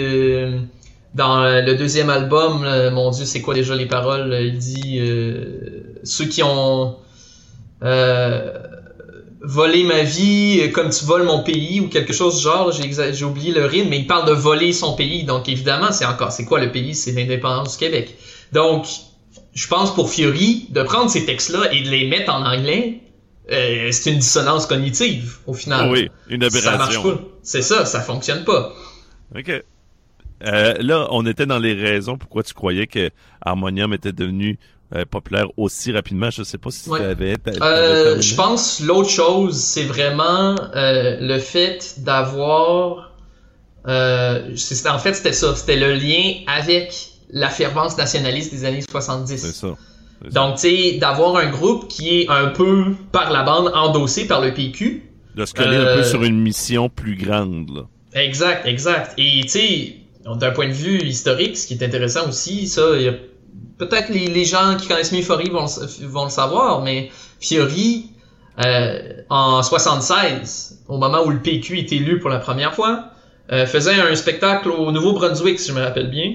dans le deuxième album, mon Dieu, c'est quoi déjà les paroles? Il dit ceux qui ont euh, voler ma vie euh, comme tu voles mon pays ou quelque chose du genre. J'ai oublié le rythme, mais il parle de voler son pays. Donc évidemment, c'est encore, c'est quoi le pays? C'est l'indépendance du Québec. Donc, je pense pour Fury, de prendre ces textes-là et de les mettre en anglais, euh, c'est une dissonance cognitive, au final. Oui, une aberration. C'est ça, ça fonctionne pas. OK. Euh, là, on était dans les raisons pourquoi tu croyais que Harmonium était devenu euh, populaire aussi rapidement. Je sais pas si tu avais. Je pense l'autre chose, c'est vraiment le fait d'avoir. en fait, c'était ça. C'était le lien avec la fervence nationaliste des années 70. C'est ça. Donc, tu sais, d'avoir un groupe qui est un peu par la bande endossé par le PQ. De se coller un peu sur une mission plus grande, là. Exact, exact. Et tu sais, d'un point de vue historique, ce qui est intéressant aussi, ça, il y a peut-être les, les, gens qui connaissent mieux Fiori vont, vont le savoir, mais Fiori, euh, en 76, au moment où le PQ est élu pour la première fois, euh, faisait un spectacle au Nouveau-Brunswick, si je me rappelle bien,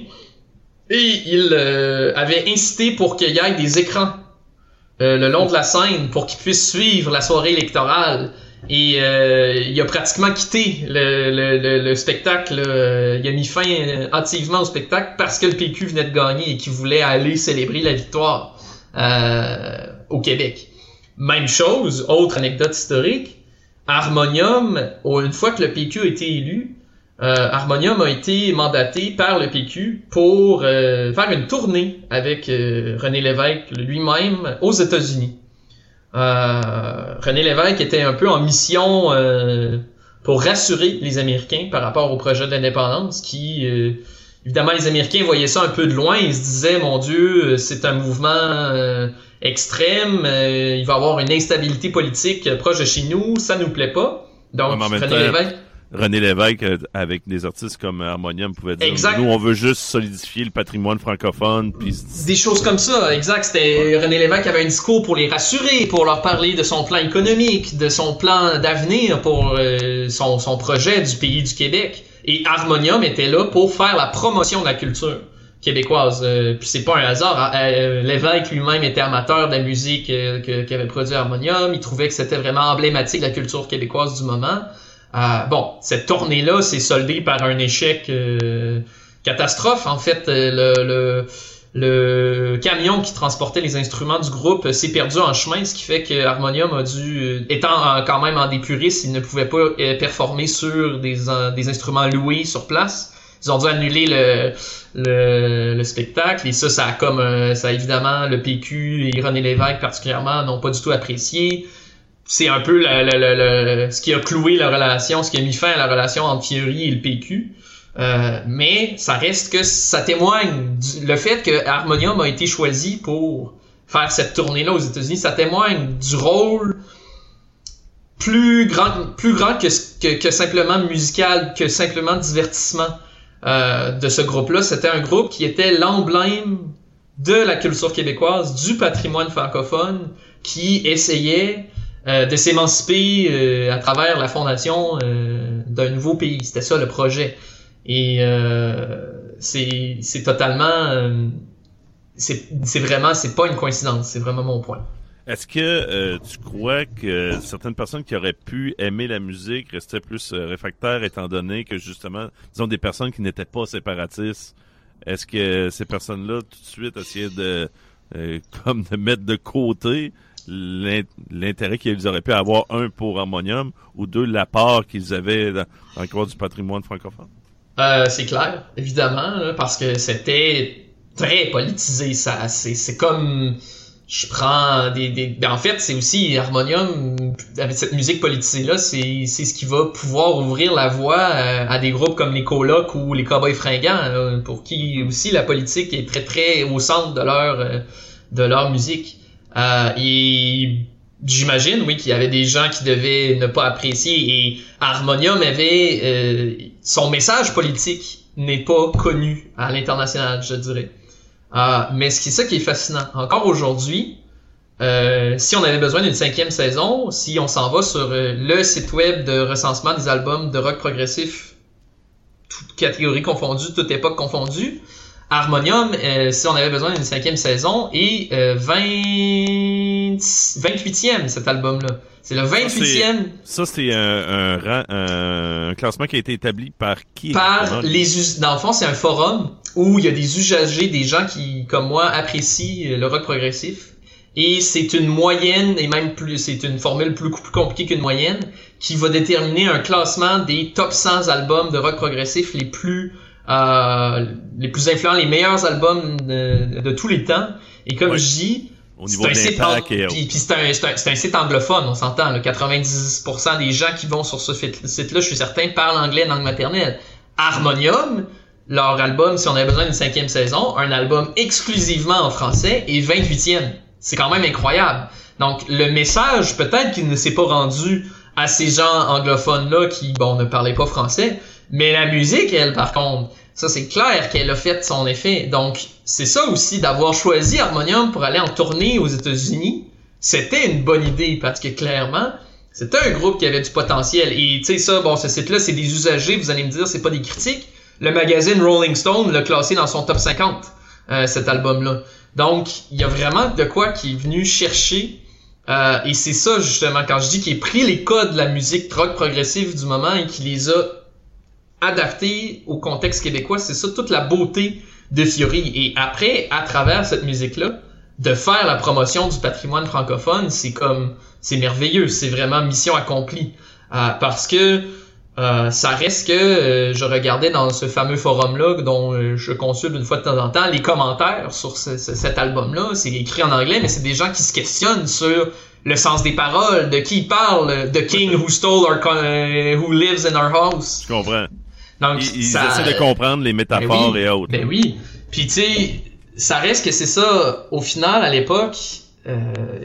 et il euh, avait incité pour qu'il y ait des écrans euh, le long de la scène pour qu'ils puissent suivre la soirée électorale et euh, il a pratiquement quitté le, le, le, spectacle. Euh, il a mis fin euh, hâtivement au spectacle parce que le PQ venait de gagner et qu'il voulait aller célébrer la victoire euh, au Québec. Même chose, autre anecdote historique, Harmonium, une fois que le PQ a été élu, euh, Harmonium a été mandaté par le PQ pour faire une tournée avec René Lévesque lui-même aux États-Unis. Euh, René Lévesque était un peu en mission euh, pour rassurer les Américains par rapport au projet d'indépendance qui euh, évidemment les Américains voyaient ça un peu de loin ils se disaient mon dieu c'est un mouvement extrême il va y avoir une instabilité politique proche de chez nous ça nous plaît pas donc René Lévesque René Lévesque, euh, avec des artistes comme Harmonium, pouvait dire nous, on veut juste solidifier le patrimoine francophone. Puis... Des choses comme ça, exact. C'était René Lévesque avait un discours pour les rassurer, pour leur parler de son plan économique, de son plan d'avenir pour euh, son, son projet du pays du Québec. Et Harmonium était là pour faire la promotion de la culture québécoise. Euh, puis c'est pas un hasard. Euh, Lévesque lui-même était amateur de la musique qu'avait produit Harmonium. Il trouvait que c'était vraiment emblématique de la culture québécoise du moment. Euh, bon, cette tournée-là s'est soldée par un échec euh, catastrophe. En fait, euh, le, le, camion qui transportait les instruments du groupe s'est perdu en chemin, ce qui fait que Harmonium a dû, étant quand même en dépuriste, il ne pouvait pas performer sur des, des instruments loués sur place. Ils ont dû annuler le, le, le, spectacle et ça, ça a comme ça évidemment le PQ et René Lévesque particulièrement n'ont pas du tout apprécié c'est un peu le, le, le, ce qui a cloué la relation, ce qui a mis fin à la relation entre Fiori et le PQ. Euh, mais ça reste que ça témoigne du, le fait que Harmonium a été choisi pour faire cette tournée-là aux États-Unis, ça témoigne du rôle plus grand, plus grand que, que, que simplement musical, que simplement divertissement euh, de ce groupe-là. C'était un groupe qui était l'emblème de la culture québécoise, du patrimoine francophone, qui essayait euh, de s'émanciper euh, à travers la fondation euh, d'un nouveau pays. C'était ça le projet. Et c'est totalement... c'est vraiment... C'est pas une coïncidence, c'est vraiment mon point. Est-ce que tu crois que certaines personnes qui auraient pu aimer la musique restaient plus réfractaires étant donné que justement, disons des personnes qui n'étaient pas séparatistes, est-ce que ces personnes-là tout de suite essayaient de comme de mettre de côté l'intérêt qu'ils auraient pu avoir, un, pour Harmonium, ou deux, la part qu'ils avaient dans, le cadre du patrimoine francophone? Euh, c'est clair, évidemment, parce que c'était très politisé. Ça, c'est comme je prends des, des... Ben, en fait c'est aussi Harmonium avec cette musique politisée là c'est c'est ce qui va pouvoir ouvrir la voie à, des groupes comme les colocs ou les cowboys fringants pour qui aussi la politique est très très au centre de leur euh, de leur musique euh, et j'imagine, oui, qu'il y avait des gens qui devaient ne pas apprécier. Et Harmonium avait euh, son message politique n'est pas connu à l'international, je dirais. Euh, mais ce qui est ça qui est fascinant. Encore aujourd'hui, si on avait besoin d'une cinquième saison, si on s'en va sur le site web de recensement des albums de rock progressif, toutes catégories confondues, toute époque confondue, Harmonium, euh, si on avait besoin d'une cinquième saison, et euh, 20... 28e cet album-là. C'est le 28e. Ça, c'est un, un, un, classement qui a été établi par qui? Par les... Dans le fond, c'est un forum où il y a des usagers, des gens qui, comme moi, apprécient le rock progressif. Et c'est une moyenne, et même plus, c'est une formule plus, plus compliquée qu'une moyenne, qui va déterminer un classement des top 100 albums de rock progressif les plus euh, les plus influents, les meilleurs albums de, de tous les temps. Et comme je dis, c'est un, site puis, c'est un, un, un, site anglophone, on s'entend. 90% des gens qui vont sur ce site-là, je suis certain, parlent anglais langue maternelle. Harmonium, leur album, si on avait besoin d'une cinquième saison, un album exclusivement en français et 28e. C'est quand même incroyable. Donc le message, peut-être qu'il ne s'est pas rendu à ces gens anglophones-là qui, bon, ne parlaient pas français, mais la musique, elle, par contre, ça c'est clair qu'elle a fait son effet. Donc, c'est ça aussi d'avoir choisi Harmonium pour aller en tournée aux États-Unis. C'était une bonne idée parce que clairement, c'était un groupe qui avait du potentiel. Et tu sais ça, bon, ce site-là, c'est des usagers, vous allez me dire, c'est pas des critiques. Le magazine Rolling Stone l'a classé dans son top 50, euh, cet album-là. Donc, il y a vraiment de quoi qui est venu chercher. Euh, et c'est ça, justement, quand je dis qu'il a pris les codes de la musique rock progressive du moment et qu'il les a adapté au contexte québécois, c'est ça toute la beauté de Fiori. Et après, à travers cette musique-là, de faire la promotion du patrimoine francophone, c'est comme, c'est merveilleux, c'est vraiment mission accomplie. Euh, parce que euh, ça reste que euh, je regardais dans ce fameux forum-là dont je consulte une fois de temps en temps les commentaires sur cet album-là. C'est écrit en anglais, mais c'est des gens qui se questionnent sur le sens des paroles, de qui il parle, The King who stole our, who lives in our house. Je comprends. Donc, ils, essaient de comprendre les métaphores ben et autres. Ben oui. Puis tu sais, ça reste que c'est ça. Au final, à l'époque, euh,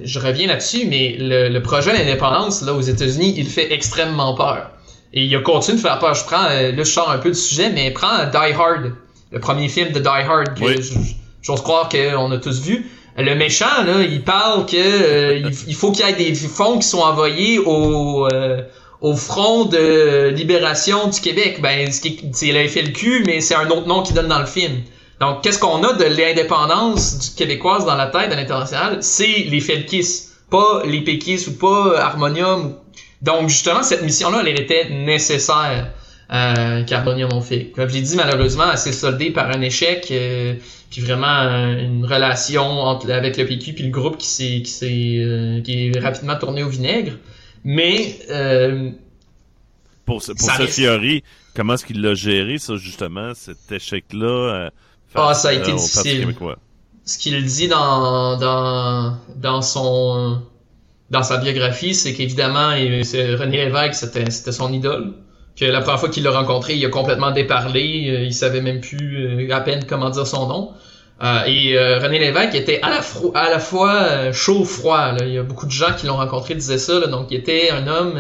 je reviens là-dessus, mais le, le projet d'indépendance là aux États-Unis, il fait extrêmement peur. Et il a continué de faire peur. Je prends, euh, là, je sors un peu du sujet, mais prends Die Hard, le premier film de Die Hard que j'ose croire qu'on a tous vu. Le méchant, là, il parle que euh, il, faut qu'il y ait des fonds qui sont envoyés au euh, au front de libération du Québec. Ben, c'est le FLQ, mais c'est un autre nom qu'il donne dans le film. Donc, qu'est-ce qu'on a de l'indépendance québécoise dans la tête de l'international? C'est les Felkis, pas les Pékis ou pas Harmonium. Donc, justement, cette mission-là, elle était nécessaire euh, qu'Harmonium ont fait. Comme je l'ai dit, malheureusement, elle s'est soldée par un échec, euh, puis vraiment une relation entre, avec le PQ puis le groupe qui s'est qui s'est euh, qui est rapidement tourné au vinaigre. Mais euh, pour, pour cette théorie, comment est-ce qu'il l'a géré, ça, justement, cet échec-là? Euh, ah, ça a été difficile. Ce qu'il dit dans, dans, dans son dans sa biographie, c'est qu'évidemment, René Lévesque, c'était, c'était son idole. Que la première fois qu'il l'a rencontré, il a complètement déparlé, euh, il savait même plus euh, à peine comment dire son nom. Euh, et euh, René Lévesque était à la, fois euh, chaud-froid. là. Il y a beaucoup de gens qui l'ont rencontré disaient ça. là. donc, il était un homme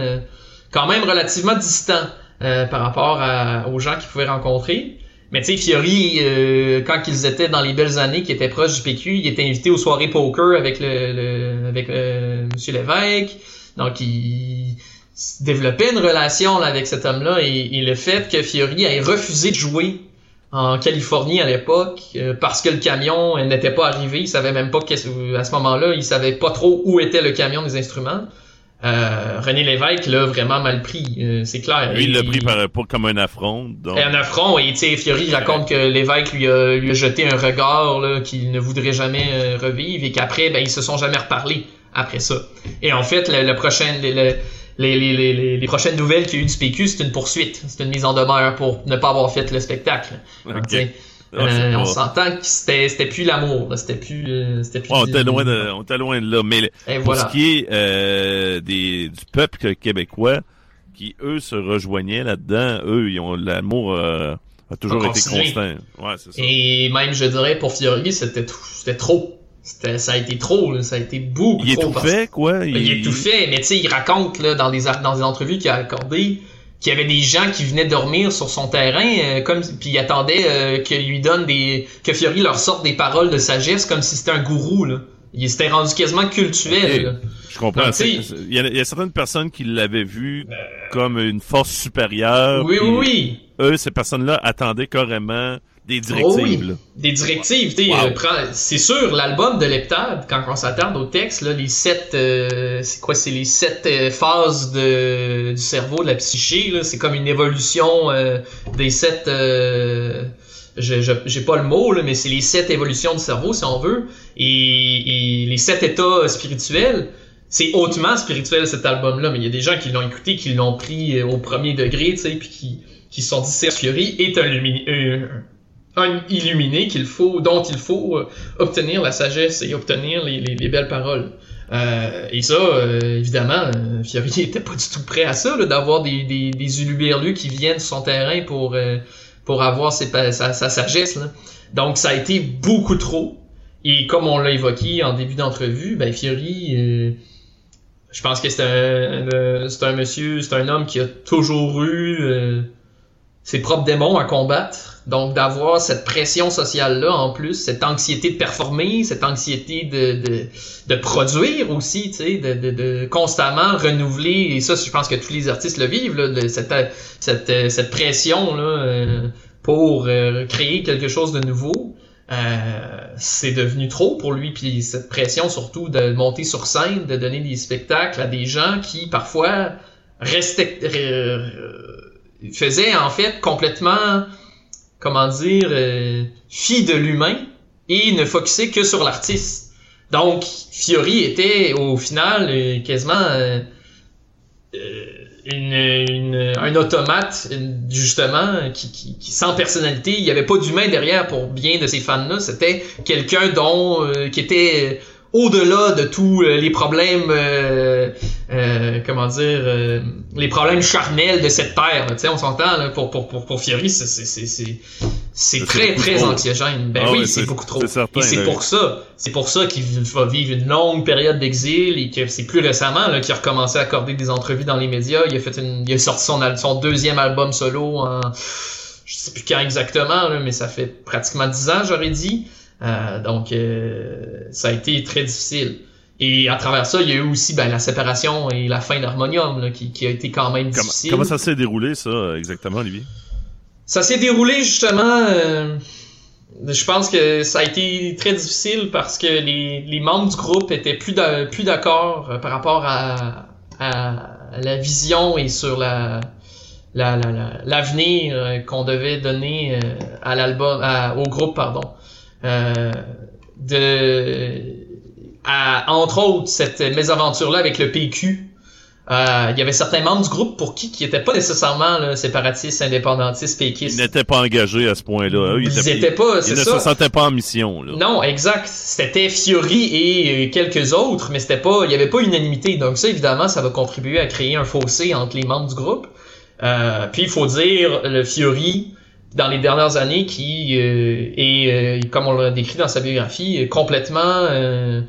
quand même relativement distant par rapport aux gens qu'il pouvait rencontrer. Mais tu sais, Fiori, quand ils étaient dans les belles années, qui étaient proches du PQ, il était invité aux soirées poker avec le, avec Monsieur Lévesque. Donc, il développait une relation avec cet homme-là. Et, et le fait que Fiori ait refusé de jouer en Californie à l'époque euh, parce que le camion n'était pas arrivé, il savait même pas qu'est-ce- à ce moment-là, il savait pas trop où était le camion des instruments. Euh, René Lévesque l'a vraiment mal pris, euh, c'est clair. Lui, il l'a pris par, pas comme un affront. Donc, et un affront, et tu sais, Fiori raconte que l'évêque lui a, lui a jeté un regard qu'il ne voudrait jamais euh, revivre et qu'après, ben, ils se sont jamais reparlé après ça. Et en fait, le, le prochain, le- le- les, les, les, les, prochaines nouvelles qu'il y a eu du PQ, c'est une poursuite, c'est une mise en demeure pour ne pas avoir fait le spectacle. Donc, Ah, euh, on s'entend que c'était c'était plus l'amour, c'était plus euh, c'était plus on était loin de, on était loin de là. Mais Et pour voilà. ce qui est euh, des, du peuple québécois, qui eux se rejoignaient là-dedans, eux, ils ont l'amour euh, a toujours été constant. Ouais, c'est ça. Et même, je dirais, pour Fiori, c'était tout- c'était trop. Ça a été trop, là, ça a été beaucoup Il trop. est tout fait, quoi. Il est tout fait, mais tu sais, il raconte là, dans, des, dans des entrevues qu'il a accordées qu'il y avait des gens qui venaient dormir sur son terrain, euh, comme puis ils attendaient euh, qu'il lui donne des que Fiori leur sorte des paroles de sagesse comme si c'était un gourou là. Il s'était rendu quasiment cultuel. Là. Je comprends. Donc, Il y, a, il y a certaines personnes qui l'avaient vu comme une force supérieure. Oui, oui, oui. Eux, ces personnes-là attendaient carrément des directives. Oh oui. Des directives, tu sais, Wow. euh, prends- c'est sûr, l'album de Leptade, quand on s'attarde au texte, là, les sept, euh, c'est quoi, c'est les sept euh, phases de, du cerveau, de la psyché, là, c'est comme une évolution euh, des sept, euh, je, je- j'ai pas le mot, là, mais c'est les sept évolutions du cerveau, si on veut, et, et les sept états spirituels. C'est hautement spirituel cet album-là, mais il y a des gens qui l'ont écouté, qui l'ont pris au premier degré, tu sais, puis qui, qui se sont dit Serge Fiori est un illuminé qu'il faut, dont il faut euh, obtenir la sagesse et obtenir les, les- les belles paroles. Euh, et ça, euh, évidemment, euh, Fiori était pas du tout prêt à ça, d'avoir des, des, des uluberlus qui viennent sur son terrain pour, euh, pour avoir sa, sa sagesse. là. Donc ça a été beaucoup trop. Et comme on l'a évoqué en début d'entrevue, ben Fiori, euh, je pense que c'est un, un- un monsieur, c'est un homme qui a toujours eu ses propres démons à combattre. Donc d'avoir cette pression sociale-là en plus, cette anxiété de performer, cette anxiété de, de, de produire aussi, tu sais, de, de, de constamment renouveler. Et ça, je pense que tous les artistes le vivent, là, de cette, cette, euh, cette pression-là euh, pour euh, créer quelque chose de nouveau. Euh, c'est devenu trop pour lui, puis cette pression surtout de monter sur scène, de donner des spectacles à des gens qui parfois restaient, faisaient en fait complètement, comment dire, euh, fi de l'humain et ne focusaient que sur l'artiste. Donc Fiori était au final euh, quasiment euh, un automate justement qui, qui, sans personnalité il n'y avait pas d'humain derrière pour bien de ces fans là c'était quelqu'un dont qui était au-delà de tous euh, les problèmes euh, euh, comment dire euh, les problèmes charnels de cette terre tu sais on s'entend là, pour pour pour pour Fiori c'est c'est c'est c'est très très anxiogène ben Ah oui ouais, c'est beaucoup trop c'est certain, et c'est pour ça c'est pour ça qu'il va vivre une longue période d'exil et que c'est plus récemment là, qu'il a recommencé à accorder des entrevues dans les médias. Il a fait une, il a sorti son, son deuxième album solo en, je sais plus quand exactement, là, mais ça fait pratiquement dix ans, j'aurais dit. Euh, donc, euh, ça a été très difficile. Et à travers ça, il y a eu aussi ben, la séparation et la fin d'Harmonium qui, qui a été quand même difficile. comment ça s'est déroulé, ça, exactement, Olivier? Ça s'est déroulé justement. euh, je pense que ça a été très difficile parce que les, les membres du groupe étaient plus d'a- plus d'accord par rapport à, à la vision et sur la la- la- la- l'avenir qu'on devait donner à l'album au groupe pardon de à, entre autres cette mésaventure là avec le PQ Euh, il y avait certains membres du groupe pour qui qui n'étaient pas nécessairement là, séparatistes, indépendantistes, péquistes. Ils n'étaient pas engagés à ce point-là. Eux, Ils étaient- pas, Ils ne ça. se sentaient pas en mission. Là. Non, exact. C'était Fiori et euh, quelques autres, mais c'était pas, il y avait pas unanimité. Donc ça, évidemment, ça va contribuer à créer un fossé entre les membres du groupe. Euh, puis il faut dire, le Fiori, dans les dernières années, qui euh, est, euh, comme on l'a décrit dans sa biographie, complètement euh,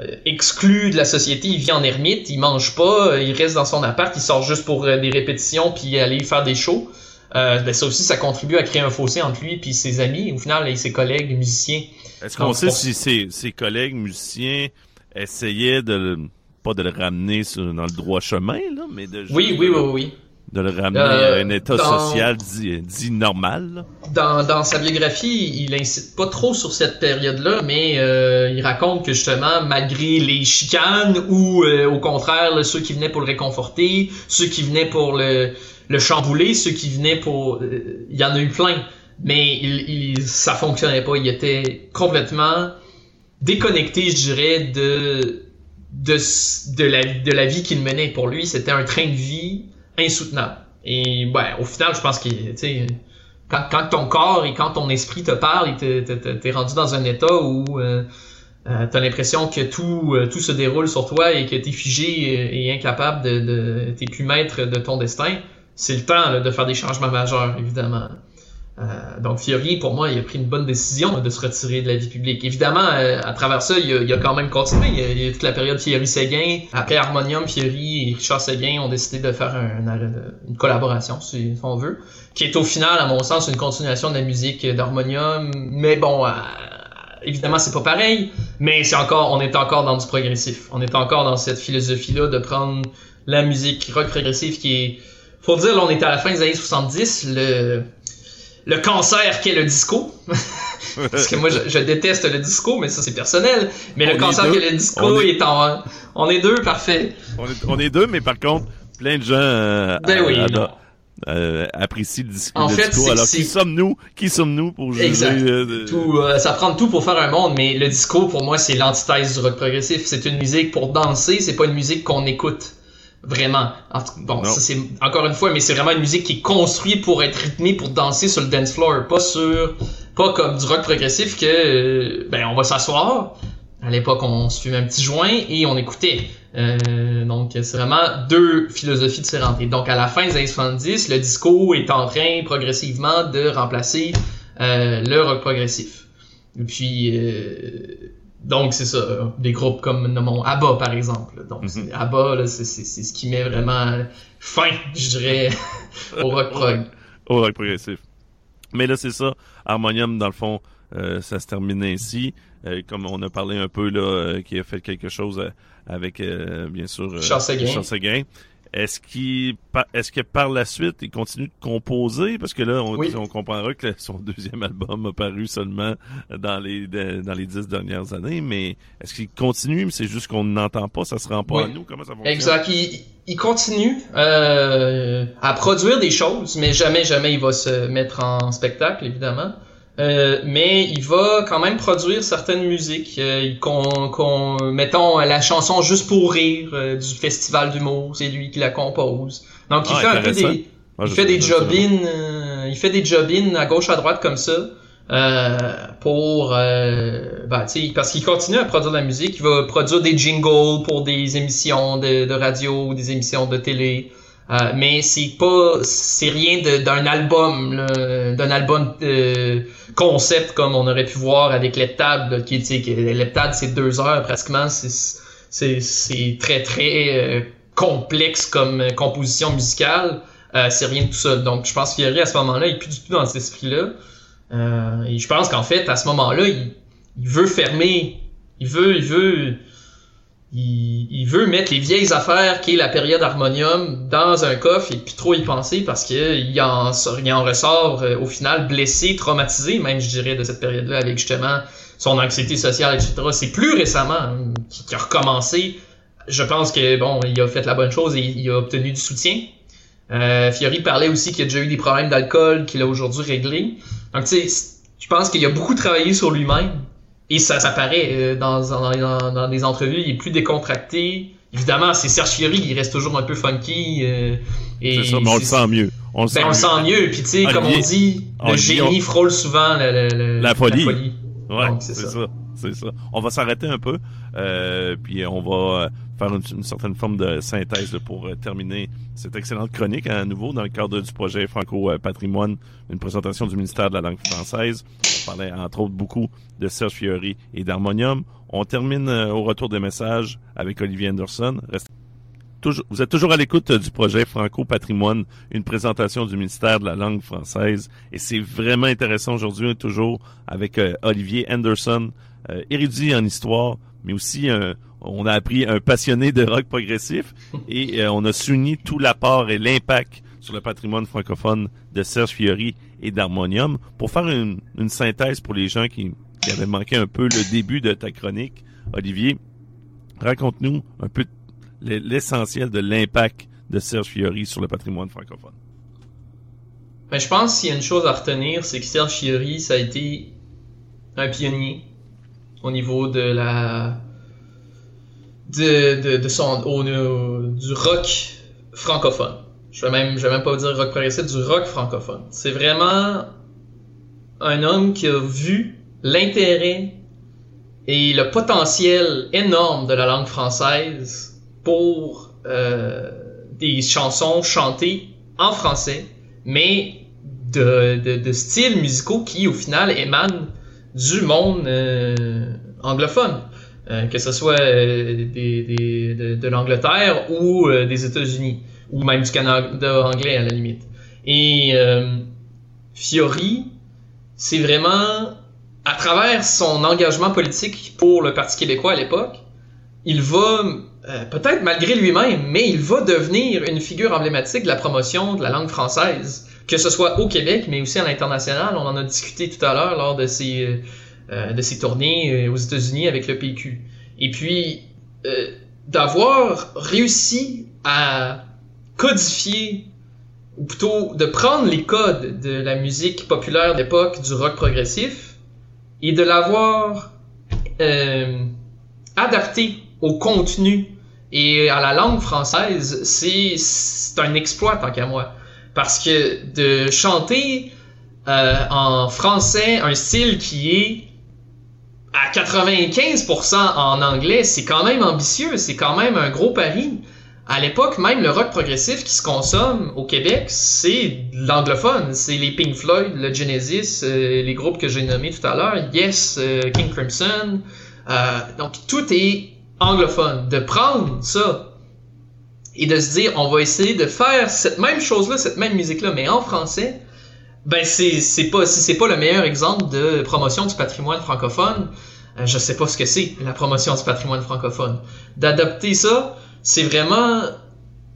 euh, exclu de la société. Il vit en ermite, il mange pas, il reste dans son appart, il sort juste pour des répétitions puis aller faire des shows. Euh, ben ça aussi, ça contribue à créer un fossé entre lui puis ses amis, au final, et ses collègues musiciens. Est-ce qu'on sait pour- si ses, ses collègues musiciens essayaient de le, pas de le ramener sur, dans le droit chemin, là, mais de, Oui, oui, oui, oui. De le ramener Euh, à un état dans- social dit, dit normal? Dans, dans sa biographie, il incite pas trop sur cette période-là, mais euh, il raconte que justement, malgré les chicanes ou euh, au contraire là, ceux qui venaient pour le réconforter, ceux qui venaient pour le, le chambouler, ceux qui venaient pour, il y en a eu plein, mais il, il, ça fonctionnait pas. Il était complètement déconnecté, je dirais, de de, de la de la vie qu'il menait. Pour lui, c'était un train de vie insoutenable. Et ben, au final, je pense que quand, quand ton corps et quand ton esprit te parle, et t'es- t'es rendu dans un état où euh, euh, t'as l'impression que tout euh, tout se déroule sur toi et que t'es figé et incapable de, t'es plus maître de ton destin. C'est le temps de faire des changements majeurs, évidemment. Euh, donc Fiori, pour moi, il a pris une bonne décision de se retirer de la vie publique. Évidemment, euh, à travers ça, il a, quand même continué. Il y a, a toute la période Fiori-Séguin. Après Harmonium, Fiori et Richard Séguin ont décidé de faire un- un- une collaboration, si on veut, qui est au final, à mon sens, une continuation de la musique d'Harmonium. Mais bon, euh, évidemment, c'est pas pareil. Mais c'est encore, on est encore dans du progressif. On est encore dans cette philosophie-là de prendre la musique rock progressif qui est... Faut dire, là, on est à la fin des années 70. Le le cancer qu'est le disco. Parce que moi, je, je déteste le disco, mais ça, c'est personnel. Mais On le cancer qu'est le disco On est- est... en... On est deux, parfait. On est, on est deux, mais par contre, plein de gens euh, Ben oui, euh, euh, le, dis- En le fait, disco. Alors, qui sommes-nous? Qui sommes-nous pour juger? Exact. euh, Tout, euh, ça prend tout pour faire un monde, mais le disco, pour moi, c'est l'antithèse du rock progressif. C'est une musique pour danser, c'est pas une musique qu'on écoute. Vraiment. Bon, ça c'est encore une fois, mais c'est vraiment une musique qui est construite pour être rythmée pour danser sur le dance floor, pas sur, pas comme du rock progressif que, euh, ben, on va s'asseoir. À l'époque, on se fumait un petit joint et on écoutait. Euh, donc, c'est vraiment deux philosophies différentes. Et donc, à la fin des années 70, le disco est en train progressivement de remplacer euh, le rock progressif. Et puis, euh, donc c'est ça, des groupes comme nommons ABBA par exemple. Donc c'est- ABBA, c'est, ce qui met vraiment fin, je dirais, au rock prog. au rock progressif. Mais là, c'est ça. Harmonium, dans le fond, euh, ça se termine ainsi. Euh, comme on a parlé un peu, là, euh, qui a fait quelque chose avec, bien sûr. Richard Séguin. Est-ce qu'il, est-ce que par la suite, il continue de composer? Parce que là, on, Oui. on comprendra que son deuxième album a paru seulement dans les, dans les dix dernières années, mais est-ce qu'il continue, mais c'est juste qu'on n'entend pas, ça se rend pas Oui. à nous? Comment ça fonctionne? Exact. Il, il continue euh, à produire des choses, mais jamais, jamais il va se mettre en spectacle, évidemment. Euh, mais il va quand même produire certaines musiques. Euh, il- qu'on, qu'on- mettons la chanson Juste pour rire euh, du festival d'humour, c'est lui qui la compose. Donc il Ah, fait un peu des, Ah, il je fait des euh, il fait des job-in à gauche à droite comme ça. euh, pour euh, ben, parce qu'il continue à produire de la musique, il va produire des jingles pour des émissions de, de radio, des émissions de télé. Euh, mais c'est pas c'est rien d'un album là, d'un album euh, concept comme on aurait pu voir avec Leptad là, qui Leptad c'est deux heures pratiquement. C'est très très euh, complexe comme composition musicale. C'est rien de tout ça donc je pense Fiori à ce moment-là il est plus du tout dans cet esprit-là. Euh, et je pense qu'en fait à ce moment-là il, il veut fermer il veut il veut il, il veut mettre les vieilles affaires qui est la période harmonium dans un coffre et puis trop y penser parce que il en, il en ressort euh, au final blessé, traumatisé même je dirais de cette période-là avec justement son anxiété sociale etc. C'est plus récemment hein, qui, qui a recommencé. Je pense que bon il a fait la bonne chose et il a obtenu du soutien. Euh, Fiori parlait aussi qu'il a déjà eu des problèmes d'alcool qu'il a aujourd'hui réglés. Donc tu sais je pense qu'il a beaucoup travaillé sur lui-même et ça, ça paraît euh, dans, dans, dans, entrevues, il est plus décontracté, évidemment, c'est Serge Fiori qui reste toujours un peu funky. Euh, c'est ça, mais on le sent mieux. On le ben, sent, on mieux. sent mieux. Puis tu sais, comme on dit, le génie frôle souvent la, folie. Ouais, c'est ça. C'est ça. On va s'arrêter un peu, euh, puis on va euh, faire une, certaine forme de synthèse pour euh, terminer cette excellente chronique à nouveau dans le cadre du projet Franco Patrimoine, une présentation du ministère de la langue française. On parlait entre autres beaucoup de Serge Fiori et d'Harmonium. On termine au retour des messages avec Olivier Anderson. vous êtes toujours à l'écoute du projet Franco Patrimoine, une présentation du ministère de la langue française. Et c'est vraiment intéressant aujourd'hui, toujours avec Olivier Anderson, euh, érudit en histoire, mais aussi on a appris un passionné de rock progressif et euh, on a souligné tout l'apport et l'impact sur le patrimoine francophone de Serge Fiori et d'Harmonium pour faire une, synthèse pour les gens qui, qui, avaient manqué un peu le début de ta chronique. Olivier, raconte-nous un peu l'essentiel de l'impact de Serge Fiori sur le patrimoine francophone. Ben, je pense qu'il y a une chose à retenir, c'est que Serge Fiori, ça a été un pionnier au niveau de la de, de, son du rock francophone. Je vais même je vais même pas dire rock progressif, du rock francophone. C'est vraiment un homme qui a vu l'intérêt et le potentiel énorme de la langue française pour euh, des chansons chantées en français, mais de, de, de styles musicaux qui, au final, émanent du monde euh, anglophone, euh, que ce soit euh, des, de, l'Angleterre ou des États-Unis, ou même du Canada anglais à la limite. Et Fiori, c'est vraiment à travers son engagement politique pour le Parti québécois à l'époque, il va peut-être malgré lui-même, mais il va devenir une figure emblématique de la promotion de la langue française que ce soit au Québec, mais aussi à l'international. On en a discuté tout à l'heure lors de ces, euh, euh, de ces tournées euh, aux États-Unis avec le PQ. Et puis, d'avoir réussi à codifier, ou plutôt de prendre les codes de la musique populaire d'époque, du rock progressif, et de l'avoir adapté au contenu et à la langue française, c'est un exploit tant qu'à moi. Parce que de chanter euh, en français un style qui est à 95% en anglais, c'est quand même ambitieux, c'est quand même un gros pari. À l'époque, même le rock progressif qui se consomme au Québec, c'est l'anglophone. C'est les Pink Floyd, le Genesis, euh, les groupes que j'ai nommés tout à l'heure, Yes, euh, King Crimson. donc tout est anglophone. De prendre ça et de se dire on va essayer de faire cette même chose-là, cette même musique-là, mais en français, ben c'est c'est pas si c'est pas le meilleur exemple de promotion du patrimoine francophone, euh, je sais pas ce que c'est la promotion du patrimoine francophone. D'adopter ça, c'est vraiment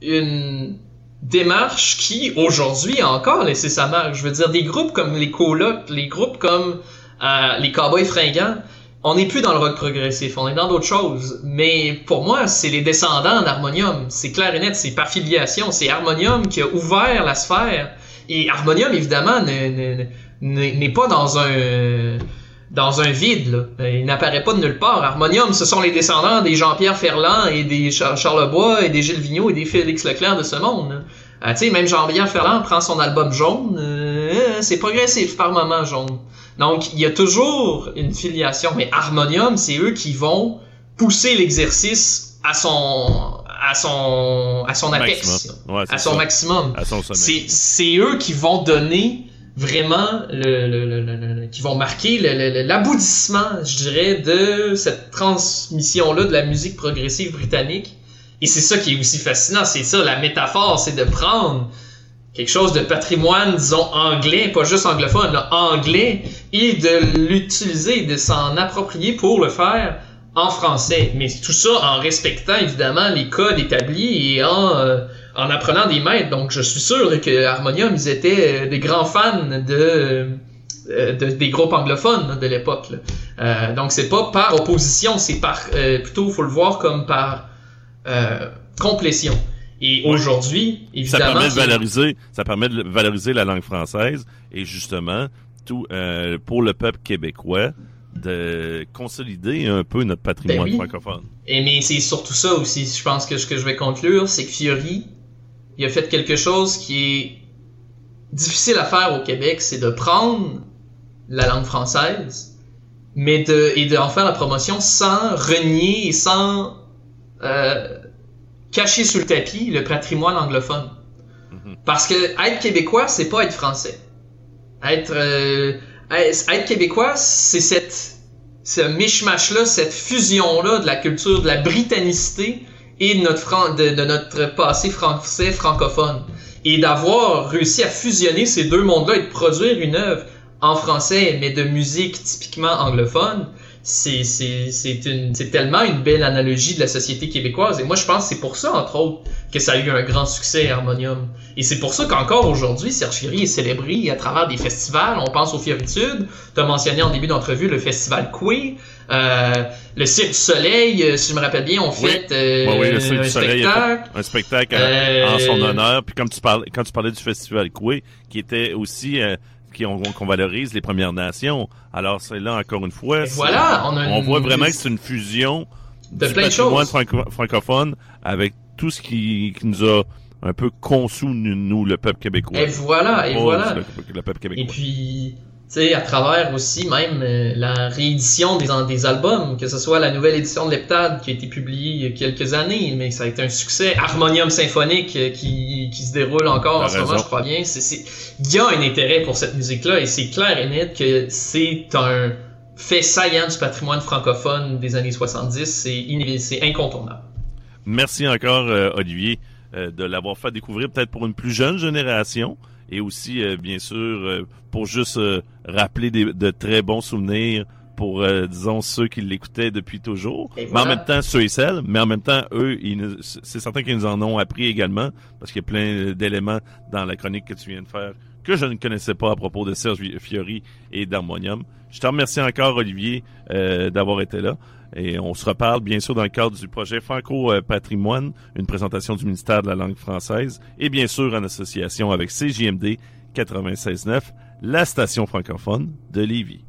une démarche qui aujourd'hui a encore laissé sa marque. Je veux dire des groupes comme les colocs, les groupes comme euh, les Cowboys fringants, on n'est plus dans le rock progressif, on est dans d'autres choses. Mais pour moi, c'est les descendants d'Harmonium. C'est clair et net, c'est par filiation. C'est Harmonium qui a ouvert la sphère. Et Harmonium, évidemment, n'est pas dans un dans un vide. Là. Il n'apparaît pas de nulle part. Harmonium, ce sont les descendants des Jean-Pierre Ferland et des Charles Bois et des Gilles Vigneault et des Félix Leclerc de ce monde. Ah, même Jean-Pierre Ferland prend son album jaune. Euh, c'est progressif par moment jaune. Donc, il y a toujours une filiation, mais Harmonium, c'est eux qui vont pousser l'exercice à son à son à son apex, à son maximum. C'est c'est eux qui vont donner vraiment le, le, le, qui vont marquer l'aboutissement, je dirais, de cette transmission là de la musique progressive britannique. Et c'est ça qui est aussi fascinant, c'est ça la métaphore, c'est de prendre quelque chose de patrimoine, disons, anglais, pas juste anglophone, là, anglais, et de l'utiliser, de s'en approprier pour le faire en français. Mais tout ça en respectant évidemment les codes établis et en, euh, en apprenant des maîtres. Donc je suis sûr que Harmonium, ils étaient euh, des grands fans de, euh, de des groupes anglophones de l'époque. Euh, donc c'est pas par opposition, c'est par plutôt faut le voir comme par complétion. Et aujourd'hui, évidemment, ça permet de valoriser, ça permet de valoriser la langue française et justement tout pour le peuple québécois de consolider un peu notre patrimoine Ben oui. francophone. Et mais c'est surtout ça aussi, je pense que ce que je vais conclure, c'est que Fiori, il a fait quelque chose qui est difficile à faire au Québec, c'est de prendre la langue française, mais de et d'en faire la promotion sans renier et sans euh, cacher sous le tapis le patrimoine anglophone. Parce que être québécois, c'est pas être français. Être euh, être québécois, c'est cette ce mishmash-là, cette fusion-là de la culture, de la britannicité et de notre, fran- de, de notre passé français francophone. Et d'avoir réussi à fusionner ces deux mondes-là et de produire une œuvre en français, mais de musique typiquement anglophone, c'est, c'est, c'est, une, c'est tellement une belle analogie de la société québécoise. Et moi, je pense que c'est pour ça, entre autres, que ça a eu un grand succès, Harmonium. Et c'est pour ça qu'encore aujourd'hui, Serge Fiori est célébré à travers des festivals. On pense aux Fioritudes. Tu as mentionné en début d'entrevue le festival Coué. Euh, le Cirque du Soleil, euh, si je me rappelle bien, on Oui. fait euh, Ouais, oui, le Cirque un du Soleil a spectacle. fait un spectacle en- Euh, en son honneur. Puis comme tu parlais, quand tu parlais du festival Coué, qui était aussi qu'on valorise les Premières Nations. Alors c'est là encore une fois. Voilà, on a on une- voit vraiment que c'est une fusion De du plein de patrimoine choses. franco- francophone avec tout ce qui, qui nous a un peu conçu nous, le peuple québécois. Et voilà, et voilà. Le, le peuple québécois. Et puis, sais, à travers aussi même euh, la réédition des, des albums, que ce soit la nouvelle édition de l'Heptade qui a été publiée il y a quelques années, mais ça a été un succès. Harmonium symphonique euh, qui, qui se déroule encore en ce moment, je crois bien. Il y a un intérêt pour cette musique-là et c'est clair et net que c'est un fait saillant du patrimoine francophone des années 70. C'est, incontournable. Merci encore, euh, Olivier, de l'avoir fait découvrir peut-être pour une plus jeune génération et aussi, euh, bien sûr, euh, pour juste euh, rappeler des- de très bons souvenirs pour, euh, disons, ceux qui l'écoutaient depuis toujours. Mais en même temps, ceux et celles, mais en même temps, eux, c'est certain qu'ils nous en ont appris également, parce qu'il y a plein d'éléments dans la chronique que tu viens de faire que je ne connaissais pas à propos de Serge Fiori et d'Harmonium. Je te remercie encore, Olivier, euh, d'avoir été là. Et on se reparle, bien sûr, dans le cadre du projet Franco euh, une présentation du ministère de la langue française, et bien sûr en association avec CJMD 96.9, la station francophone de Lévis.